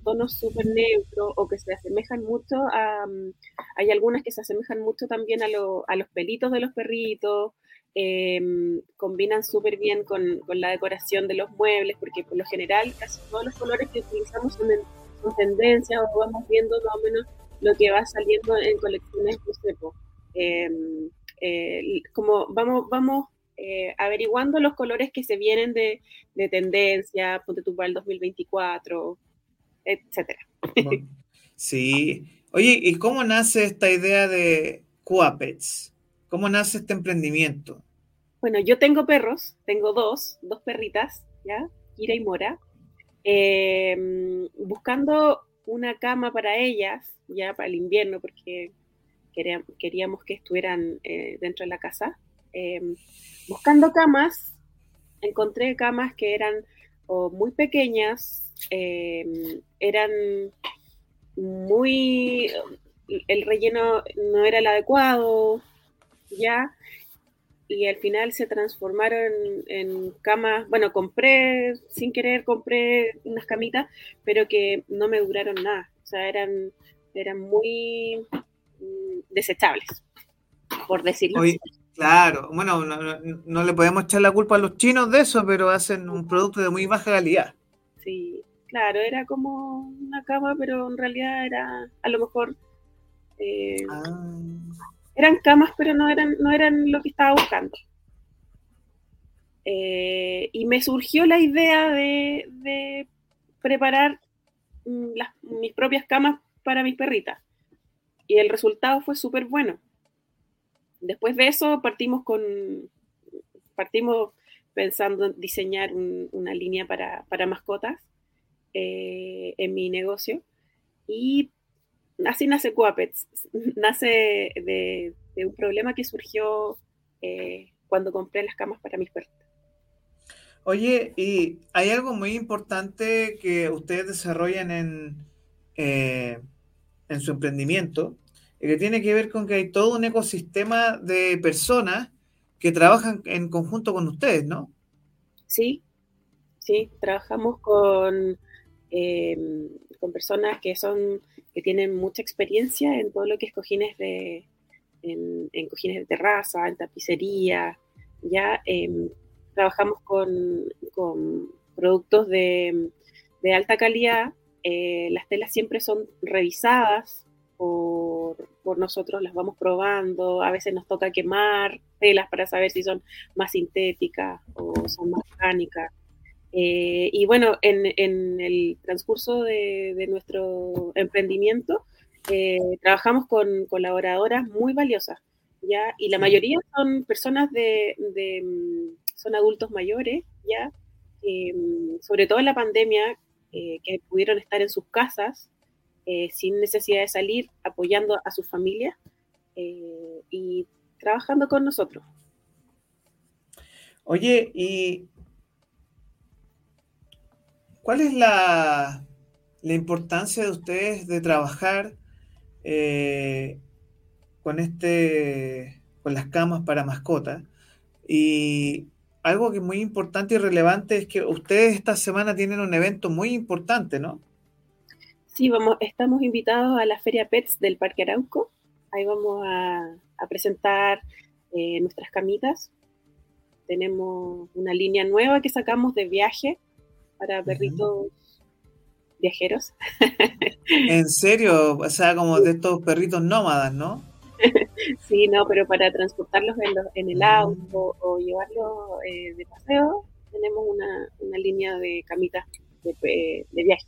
[SPEAKER 3] tonos súper neutros o que se asemejan mucho a... Mm, hay algunas que se asemejan mucho también a, a los pelitos de los perritos, em, combinan súper bien con, con, la decoración de los muebles, porque por lo general casi todos los colores que utilizamos son, en, tendencias o vamos viendo más o menos lo que va saliendo en colecciones de eh, eh, como vamos, vamos eh, averiguando los colores que se vienen de, tendencia, ponte tú para el 2024, etcétera.
[SPEAKER 1] Sí. Oye, ¿y cómo nace esta idea de Coapets? ¿Cómo nace este emprendimiento?
[SPEAKER 3] Bueno, yo tengo perros, tengo dos, dos perritas, ¿ya? Kira y Mora. Em, buscando una cama para ellas, ya para el invierno, porque queríamos que estuvieran eh, dentro de la casa. Em, buscando camas, encontré camas que eran muy pequeñas, em, eran muy, el relleno no era el adecuado, ya, y al final se transformaron en camas, bueno, compré, sin querer, compré unas camitas, pero que no me duraron nada, o sea, eran, eran muy mm, desechables, por decirlo así.
[SPEAKER 1] Claro, bueno, no, le podemos echar la culpa a los chinos de eso, pero hacen un producto de muy baja calidad.
[SPEAKER 3] Sí, claro, era como una cama, pero en realidad era a lo mejor... Eh, ah. Eran camas, pero no eran, no eran lo que estaba buscando. Eh, y me surgió la idea de, preparar mm, mis propias camas para mis perritas. Y el resultado fue súper bueno Después de eso partimos con, partimos pensando en diseñar una línea para, mascotas eh, en mi negocio y así nace Coapets, nace de, un problema que surgió eh, cuando compré las camas para mis perros.
[SPEAKER 1] Oye, y hay algo muy importante que ustedes desarrollan en, eh, en su emprendimiento, que tiene que ver con que hay todo un ecosistema de personas que trabajan en conjunto con ustedes, ¿no?
[SPEAKER 3] Sí, sí, trabajamos con, em, con personas que son, que tienen mucha experiencia en todo lo que es cojines de, en, cojines de terraza, en tapicería, ya em, trabajamos con, productos de, de alta calidad, eh, las telas siempre son revisadas por, nosotros, las vamos probando, a veces nos toca quemar telas para saber si son más sintéticas o son más orgánicas. Eh, y bueno, en, el transcurso de, nuestro emprendimiento, eh, trabajamos con colaboradoras muy valiosas, ¿ya? Y la mayoría son personas de, son adultos mayores, ¿ya? sobre todo en la pandemia, eh, que pudieron estar en sus casas eh, sin necesidad de salir, apoyando a su familia eh, y trabajando con nosotros.
[SPEAKER 1] Oye, ¿y cuál es la, la importancia de ustedes de trabajar eh, con este con las camas para mascotas? Y algo que es muy importante y relevante es que ustedes esta semana tienen un evento muy importante, ¿no?
[SPEAKER 3] Sí, vamos, estamos invitados a la Feria Pets del Parque Arauco. Ahí vamos a, presentar eh, nuestras camitas. Tenemos una línea nueva que sacamos de viaje para perritos viajeros.
[SPEAKER 1] ¿En serio? O sea, como de estos perritos nómadas, ¿no?
[SPEAKER 3] Sí, no, pero para transportarlos en, el auto o llevarlos eh, de paseo, tenemos una, línea de camitas de, viaje.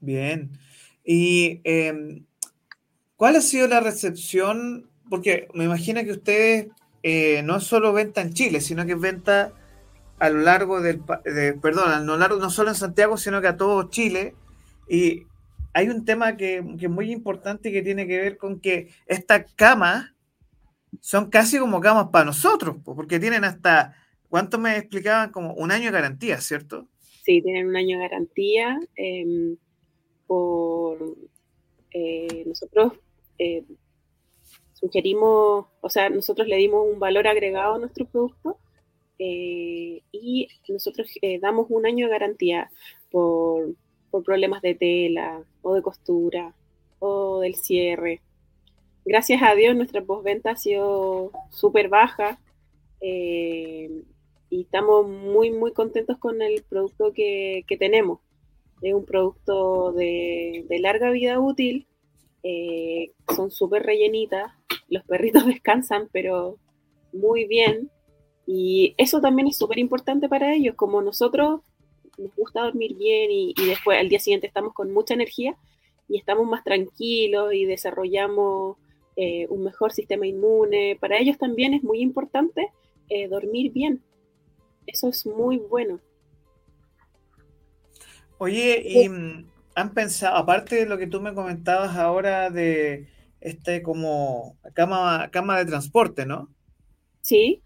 [SPEAKER 1] Bien. ¿Y em, cuál ha sido la recepción? Porque me imagino que ustedes eh, no solo venta en Chile, sino que venta a lo largo del, perdón, a lo largo no solo en Santiago, sino que a todo Chile. Y hay un tema que, es muy importante que tiene que ver con que estas camas son casi como camas para nosotros, porque tienen hasta, ¿cuánto me explicaban? Como un año de garantía, ¿cierto?
[SPEAKER 3] Sí, tienen un año de garantía. Em, por eh, nosotros eh, sugerimos, o sea, nosotros le dimos un valor agregado a nuestro producto eh, y nosotros damos un año de garantía por, problemas de tela o de costura o del cierre. Gracias a Dios nuestra postventa ha sido súper baja y estamos muy, muy contentos con el producto que, tenemos. Es un producto de, larga vida útil, son súper rellenitas, los perritos descansan, pero muy bien. Y eso también es súper importante para ellos, como nosotros nos gusta dormir bien y, después al día siguiente estamos con mucha energía y estamos más tranquilos y desarrollamos eh, un mejor sistema inmune. Para ellos también es muy importante eh, dormir bien. Eso es muy bueno.
[SPEAKER 1] Oye, y mm, han pensado, aparte de lo que tú me comentabas ahora de este como cama, cama de transporte, ¿no?
[SPEAKER 3] Sí.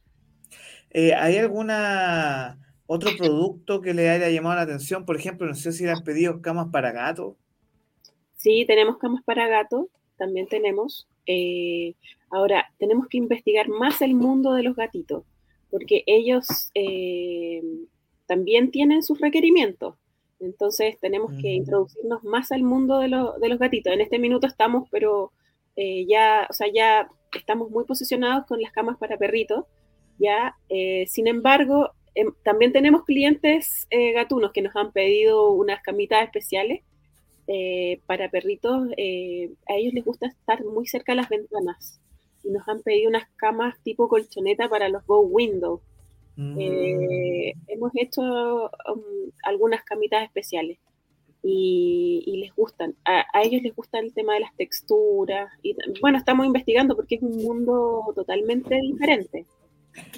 [SPEAKER 1] Eh, ¿Hay alguna otro producto que le haya llamado la atención? Por ejemplo, no sé si le han pedido camas para gato.
[SPEAKER 3] Sí, tenemos camas para gato, también tenemos. Eh, ahora, tenemos que investigar más el mundo de los gatitos, porque ellos eh, también tienen sus requerimientos. Entonces tenemos que introducirnos más al mundo de, de, los gatitos. En este minuto estamos, pero eh, ya, o sea, ya estamos muy posicionados con las camas para perritos, ya. Eh, sin embargo, em, también tenemos clientes eh, gatunos que nos han pedido unas camitas especiales para perritos. a ellos les gusta estar muy cerca de las ventanas y nos han pedido unas camas tipo colchoneta para los Go Window. Mm. hemos hecho um, algunas camitas especiales y, les gustan. A, ellos les gusta el tema de las texturas. Y bueno, estamos investigando porque es un mundo totalmente diferente.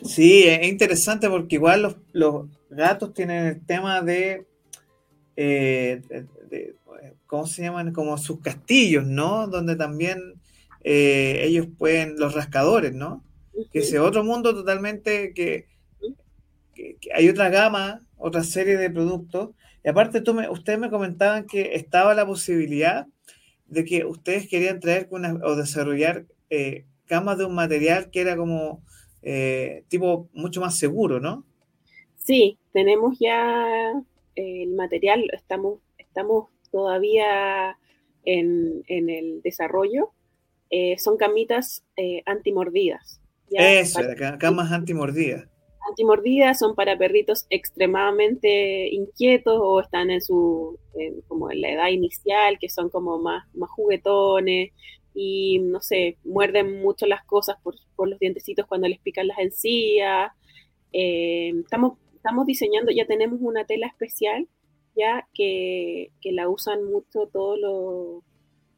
[SPEAKER 1] Sí, es interesante porque igual los, gatos tienen el tema de, eh, ¿cómo se llaman? Como sus castillos, ¿no? Donde también eh, ellos pueden, los rascadores, ¿no? Que es otro mundo totalmente que, que, hay otra gama, otra serie de productos y aparte, tú me, ustedes me comentaban que estaba la posibilidad de que ustedes querían traer o desarrollar eh, camas de un material que era como eh, tipo mucho más seguro, ¿no?
[SPEAKER 3] Sí, tenemos ya el material, estamos, estamos todavía en, el desarrollo. Eh, son camitas antimordidas.
[SPEAKER 1] Eso, camas antimordidas
[SPEAKER 3] antimordidas son para perritos extremadamente inquietos o están en su como en la edad inicial, que son como más, más juguetones y no sé, muerden mucho las cosas por, los dientecitos cuando les pican las encías. Eh, estamos, estamos diseñando, ya tenemos una tela especial ya que, la usan mucho todo lo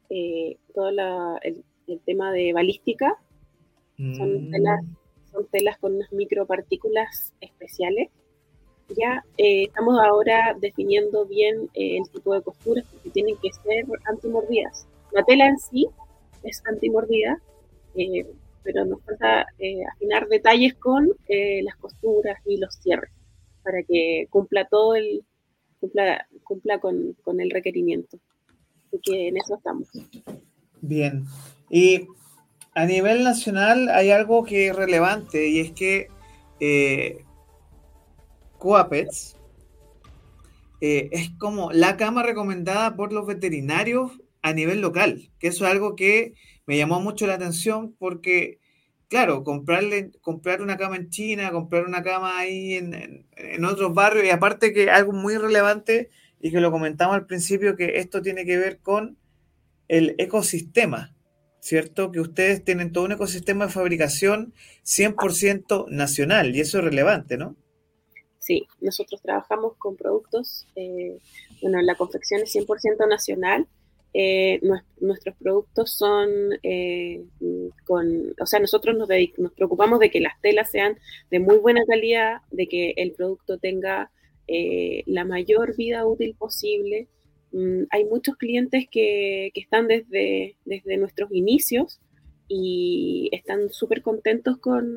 [SPEAKER 3] eh, todo el, tema de balística. Son mm. Telas telas con unas micropartículas especiales. Ya eh, estamos ahora definiendo bien eh, el tipo de costuras que tienen que ser antimordidas. La tela en sí es antimordida, eh, pero nos falta afinar detalles con las costuras y los cierres para que cumpla todo el cumpla, cumpla con, con el requerimiento. Así que en eso estamos.
[SPEAKER 1] Bien. Y a nivel nacional hay algo que es relevante y es que eh, Coapets eh, es como la cama recomendada por los veterinarios a nivel local, que eso es algo que me llamó mucho la atención porque, claro, comprarle, comprar una cama en China, comprar una cama ahí en, en otros barrios, y aparte que algo muy relevante y que lo comentamos al principio, que esto tiene que ver con el ecosistema ¿cierto? Que ustedes tienen todo un ecosistema de fabricación 100% nacional y eso es relevante, ¿no?
[SPEAKER 3] Sí, nosotros trabajamos con productos, eh, bueno, la confección es 100% nacional. Eh, nuestros productos son eh, con, o sea, nosotros nos, nos, preocupamos de que las telas sean de muy buena calidad, de que el producto tenga la mayor vida útil posible. Mm, hay muchos clientes que, están desde, nuestros inicios y están súper contentos con,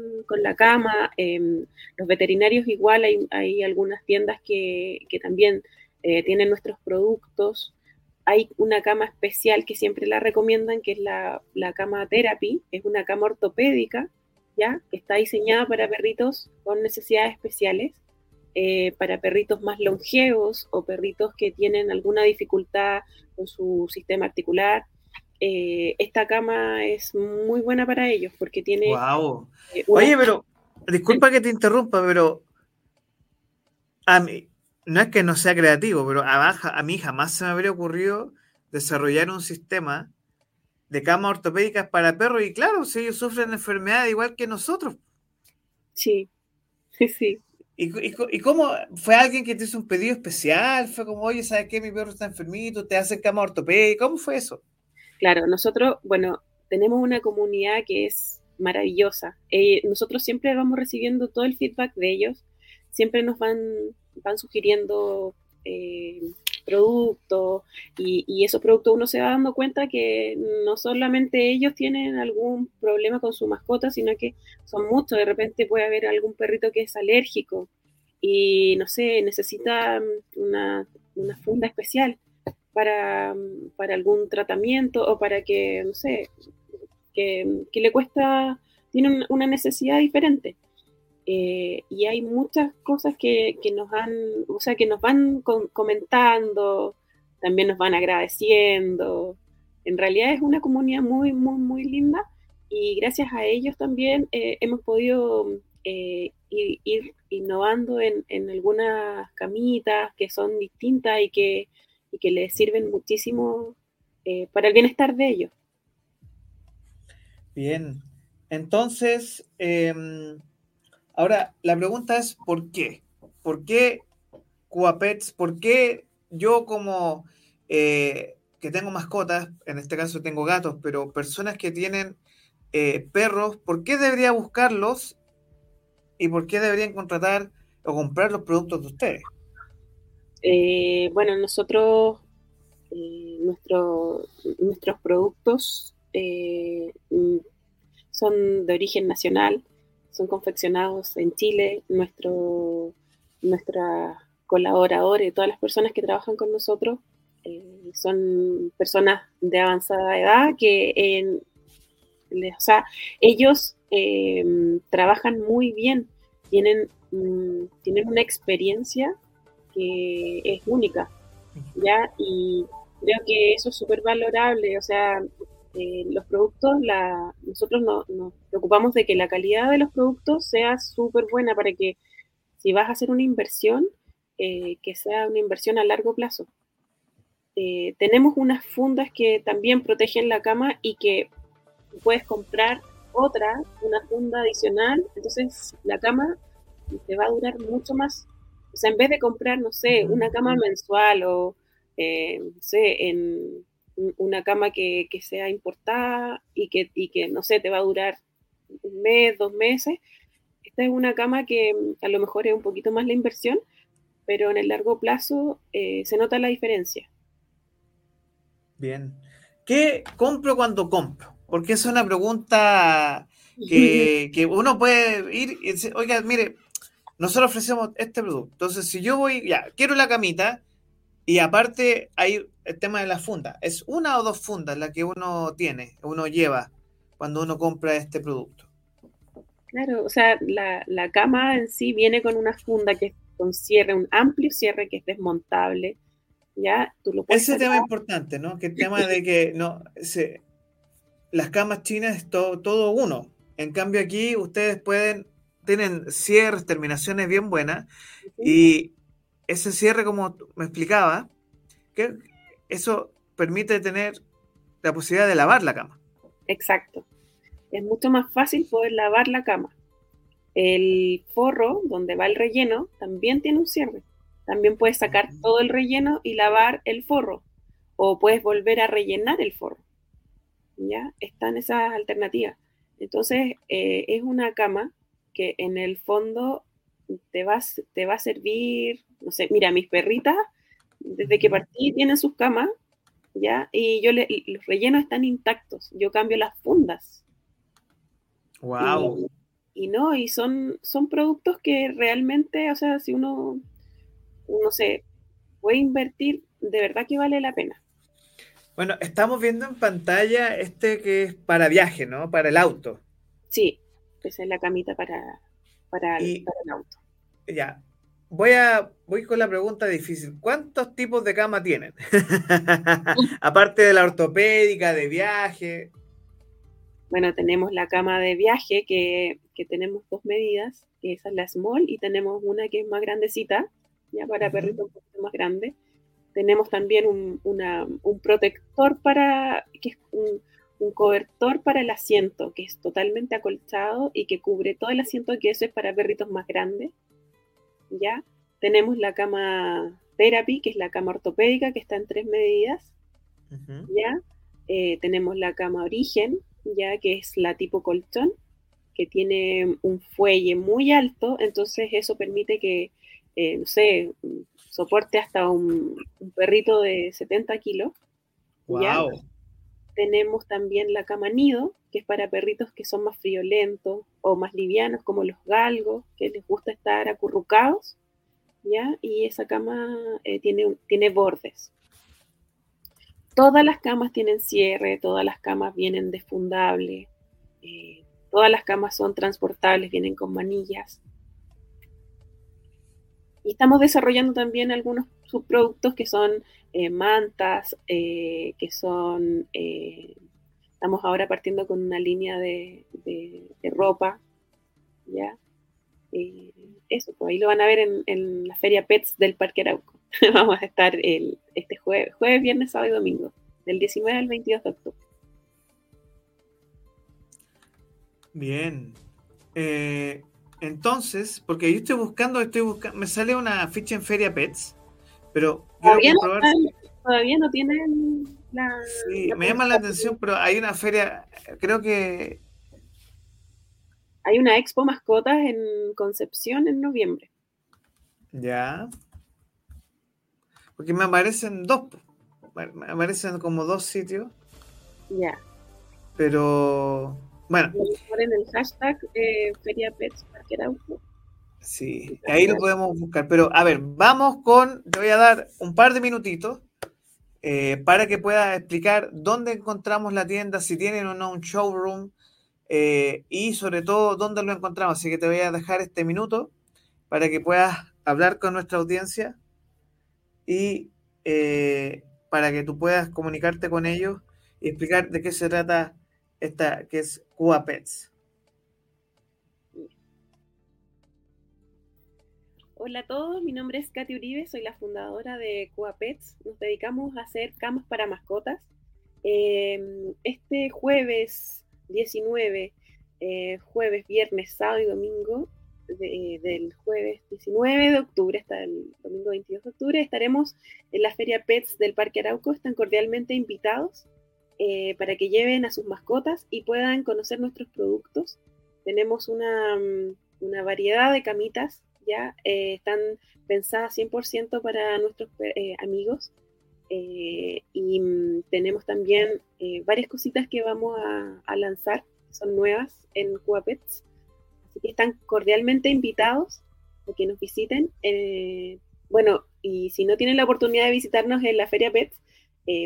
[SPEAKER 3] la cama. Em, los veterinarios igual, hay, algunas tiendas que, también eh, tienen nuestros productos. Hay una cama especial que siempre la recomiendan, que es la, la cama therapy, es una cama ortopédica, ¿ya? Está diseñada para perritos con necesidades especiales, eh, para perritos más longevos o perritos que tienen alguna dificultad con su sistema articular eh, esta cama es muy buena para ellos porque tiene...
[SPEAKER 1] Wow. Eh, Oye, pero, disculpa que te interrumpa, pero a mí, no es que no sea creativo, pero a, a mí jamás se me habría ocurrido desarrollar un sistema de camas ortopédicas para perros y claro, si ellos sufren enfermedades igual que nosotros.
[SPEAKER 3] Sí, sí, sí.
[SPEAKER 1] ¿Y, cómo fue alguien que te hizo un pedido especial? Fue como, oye, ¿sabes qué? Mi perro está enfermito, te hace cama ortopédica. ¿Cómo fue eso?
[SPEAKER 3] Claro, nosotros, bueno, tenemos una comunidad que es maravillosa. Eh, nosotros siempre vamos recibiendo todo el feedback de ellos, siempre nos van, van sugiriendo eh, productos y, esos productos uno se va dando cuenta que no solamente ellos tienen algún problema con su mascota, sino que son muchos. De repente puede haber algún perrito que es alérgico y, no sé, necesita una, una funda especial para, para algún tratamiento o para que, no sé, que, le cuesta, tiene una necesidad diferente. Eh, y hay muchas cosas que, que, nos han, o sea, que nos van comentando, también nos van agradeciendo. En realidad es una comunidad muy, muy, muy linda y gracias a ellos también eh, hemos podido eh, ir, innovando en, en, algunas camitas que son distintas y que y que les sirven muchísimo eh, para el bienestar de ellos.
[SPEAKER 1] Bien, entonces, em, ahora la pregunta es ¿por qué? ¿Por qué Cuapets? ¿Por qué yo como eh, que tengo mascotas, en este caso tengo gatos, pero personas que tienen eh, perros, ¿por qué debería buscarlos y por qué deberían contratar o comprar los productos de ustedes?
[SPEAKER 3] Eh, bueno, nosotros, eh, nuestros productos eh, son de origen nacional, son confeccionados en Chile, nuestro, nuestra colaboradores, todas las personas que trabajan con nosotros son personas de avanzada edad que en, o sea, ellos trabajan muy bien, tienen, mm, tienen una experiencia que es única, ¿ya? Y creo que eso es súper valorable, o sea, eh, los productos, la, nosotros nos preocupamos de que la calidad de los productos sea súper buena para que si vas a hacer una inversión, eh, que sea una inversión a largo plazo. Eh, tenemos unas fundas que también protegen la cama y que puedes comprar otra, una funda adicional, entonces la cama te va a durar mucho más. O sea, en vez de comprar, no sé, una cama mensual o, eh, no sé, en una cama que, sea importada y que, y que, no sé, te va a durar un mes, dos meses, esta es una cama que a lo mejor es un poquito más la inversión, pero en el largo plazo eh, se nota la diferencia.
[SPEAKER 1] Bien. ¿Qué compro cuando compro? Porque es una pregunta que, que uno puede ir y decir, oiga, mire, nosotros ofrecemos este producto. Entonces, si yo voy, ya, quiero la camita y aparte hay el tema de la funda. ¿Es una o dos fundas la que uno tiene, uno lleva cuando uno compra este producto?
[SPEAKER 3] Claro, o sea, la, cama en sí viene con una funda que es con cierre, un amplio cierre que es desmontable. Ya,
[SPEAKER 1] tú lo puedes Ese tema es importante, ¿no? Que el tema de que no, se, las camas chinas es todo, todo uno. En cambio aquí ustedes pueden tienen cierres, terminaciones bien buenas. Y ese cierre, como me explicaba, que eso permite tener la posibilidad de lavar la cama.
[SPEAKER 3] exacto. Es mucho más fácil poder lavar la cama. El forro donde va el relleno también tiene un cierre. También puedes sacar todo el relleno y lavar el forro. O puedes volver a rellenar el forro. ¿Ya? Están esas alternativas. Entonces, eh, es una cama que en el fondo te va, te va a servir, no sé, mira, mis perritas, desde que partí, tienen sus camas, ¿ya? Y yo le, los rellenos están intactos. Yo cambio las fundas.
[SPEAKER 1] Wow.
[SPEAKER 3] Y, no, y son, son productos que realmente, o sea, si uno, uno se puede invertir, de verdad que vale la pena.
[SPEAKER 1] Bueno, estamos viendo en pantalla este que es para viaje, ¿no? Para el auto.
[SPEAKER 3] Sí, esa es la camita para, para, el, auto.
[SPEAKER 1] Ya. Voy a voy con la pregunta difícil. ¿Cuántos tipos de cama tienen? Aparte de la ortopédica, de viaje.
[SPEAKER 3] Bueno, tenemos la cama de viaje que, tenemos dos medidas, que esa es la small, y tenemos una que es más grandecita, ya para perritos un poquito más grande. Tenemos también un, un protector para, que es un, un cobertor para el asiento, que es totalmente acolchado y que cubre todo el asiento, que eso es para perritos más grandes. ¿Ya? Tenemos la cama therapy, que es la cama ortopédica, que está en tres medidas. ¿Ya? Eh, tenemos la cama origen, ya que es la tipo colchón, que tiene un fuelle muy alto, entonces eso permite que, eh, no sé, soporte hasta un, perrito de 70 kilos.
[SPEAKER 1] Wow
[SPEAKER 3] tenemos también la cama nido, que es para perritos que son más friolentos o más livianos, como los galgos, que les gusta estar acurrucados, ¿ya? Y esa cama eh, tiene, tiene bordes. Todas las camas tienen cierre, todas las camas vienen desfundables, eh, todas las camas son transportables, vienen con manillas. Y estamos desarrollando también algunos subproductos que son eh, mantas, eh, que son, eh, estamos ahora partiendo con una línea de, ropa, ¿ya? eso, pues ahí lo van a ver en, la feria Pets del Parque Arauco. Vamos a estar el, este jueves, jueves, viernes, sábado y domingo, del 19 al 22 de octubre.
[SPEAKER 1] Bien. entonces, porque yo estoy buscando, estoy buscando, me sale una ficha en Feria Pets pero
[SPEAKER 3] todavía, no, tienen la.
[SPEAKER 1] Sí, me llama la atención, pero hay una feria, creo que.
[SPEAKER 3] Hay una expo mascotas en Concepción en noviembre.
[SPEAKER 1] Ya. Porque me aparecen dos. Me aparecen como dos sitios.
[SPEAKER 3] Ya.
[SPEAKER 1] Pero. Bueno.
[SPEAKER 3] En el hashtag eh, Feria Pets
[SPEAKER 1] Sí, ahí lo podemos buscar. Pero a ver, vamos con, te voy a dar un par de minutitos eh, para que puedas explicar dónde encontramos la tienda, si tienen o no un showroom eh, y sobre todo dónde lo encontramos. Así que te voy a dejar este minuto para que puedas hablar con nuestra audiencia y eh, para que tú puedas comunicarte con ellos y explicar de qué se trata esta que es Cuba Pets.
[SPEAKER 3] Hola a todos, mi nombre es Katy Uribe, soy la fundadora de Cuba Pets. Nos dedicamos a hacer camas para mascotas. Em, este jueves 19, eh, jueves, viernes, sábado y domingo, del jueves 19 de octubre hasta el domingo 22 de octubre, estaremos en la Feria Pets del Parque Arauco. Están cordialmente invitados eh, para que lleven a sus mascotas y puedan conocer nuestros productos. Tenemos una, una variedad de camitas eh, están pensadas 100% para nuestros eh, amigos. Eh, y mm, tenemos también varias cositas que vamos a, lanzar, son nuevas en Cuapets. Así que están cordialmente invitados a que nos visiten. bueno, y si no tienen la oportunidad de visitarnos en la Feria Pets,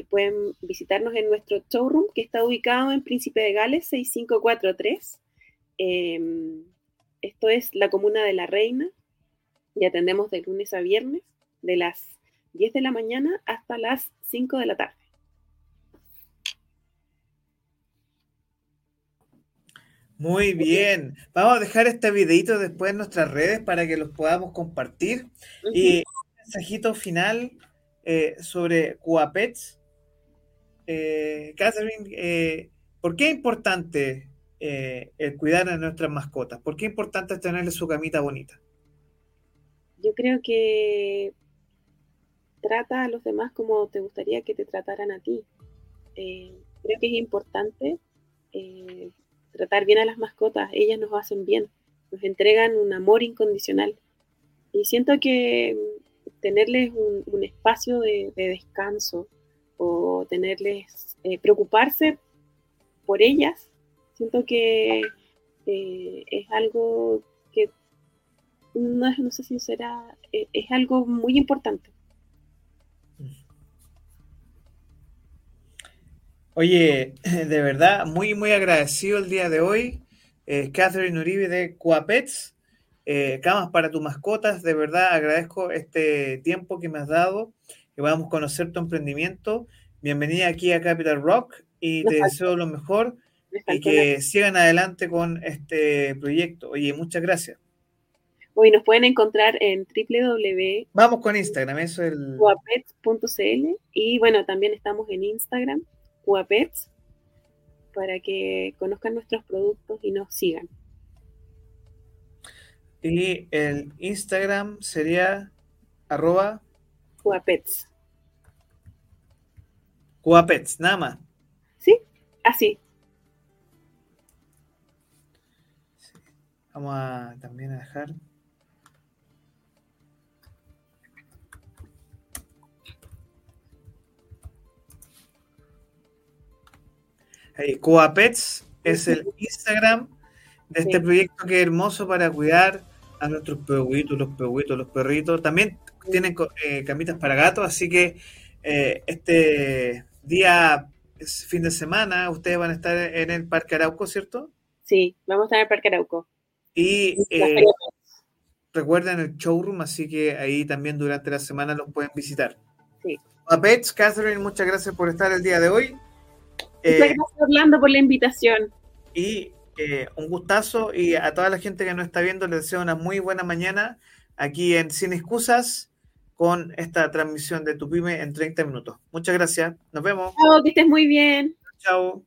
[SPEAKER 3] pueden visitarnos en nuestro showroom que está ubicado en Príncipe de Gales 6543. Em, esto es la comuna de La Reina, y atendemos de lunes a viernes de las 10 de la mañana hasta las 5 de la tarde.
[SPEAKER 1] Muy bien. Vamos a dejar este videito después en nuestras redes para que los podamos compartir. Y un mensajito final eh, sobre Cuapets. Eh, Catherine, eh, ¿por qué es importante eh, el cuidar a nuestras mascotas? ¿Por qué es importante tenerle su camita bonita?
[SPEAKER 3] Yo creo que trata a los demás como te gustaría que te trataran a ti. Eh, creo que es importante eh, tratar bien a las mascotas, ellas nos hacen bien, nos entregan un amor incondicional. Y siento que tenerles un, espacio de, descanso o tenerles, eh, preocuparse por ellas, siento que es algo no, no sé si será, es algo muy importante.
[SPEAKER 1] Oye, de verdad, muy, muy agradecido el día de hoy. Eh, Catherine Uribe de Cuapets, eh, camas para tus mascotas. De verdad, agradezco este tiempo que me has dado, que podamos conocer tu emprendimiento. Bienvenida aquí a Capital Rock y te deseo lo mejor y que sigan adelante con este proyecto. Oye, muchas gracias.
[SPEAKER 3] Hoy nos pueden encontrar en www.
[SPEAKER 1] Vamos con Instagram, eso es el.
[SPEAKER 3] Cuapets.cl y bueno, también estamos en Instagram Cuapets para que conozcan nuestros productos y nos sigan.
[SPEAKER 1] Y el Instagram sería arroba
[SPEAKER 3] Cuapets.
[SPEAKER 1] Cuapets, nada más.
[SPEAKER 3] Sí, así.
[SPEAKER 1] Vamos a también a dejar Coapets es el Instagram de este proyecto que es hermoso para cuidar a nuestros perritos, los perritos, los perritos. También tienen eh, camitas para gatos, así que eh, este día, es fin de semana, ustedes van a estar en el Parque Arauco, ¿cierto?
[SPEAKER 3] Sí, vamos a estar en el Parque Arauco.
[SPEAKER 1] Y eh, recuerden el showroom, así que ahí también durante la semana los pueden visitar.
[SPEAKER 3] Sí.
[SPEAKER 1] Coapets, Catherine, muchas gracias por estar el día de hoy.
[SPEAKER 3] Muchas eh, gracias, Orlando, por la invitación.
[SPEAKER 1] Y eh, un gustazo. Y a toda la gente que nos está viendo, les deseo una muy buena mañana aquí en Sin Excusas con esta transmisión de Tu Pyme en 30 minutos. Muchas gracias. Nos vemos.
[SPEAKER 3] Chao, que estés muy bien.
[SPEAKER 1] Chao.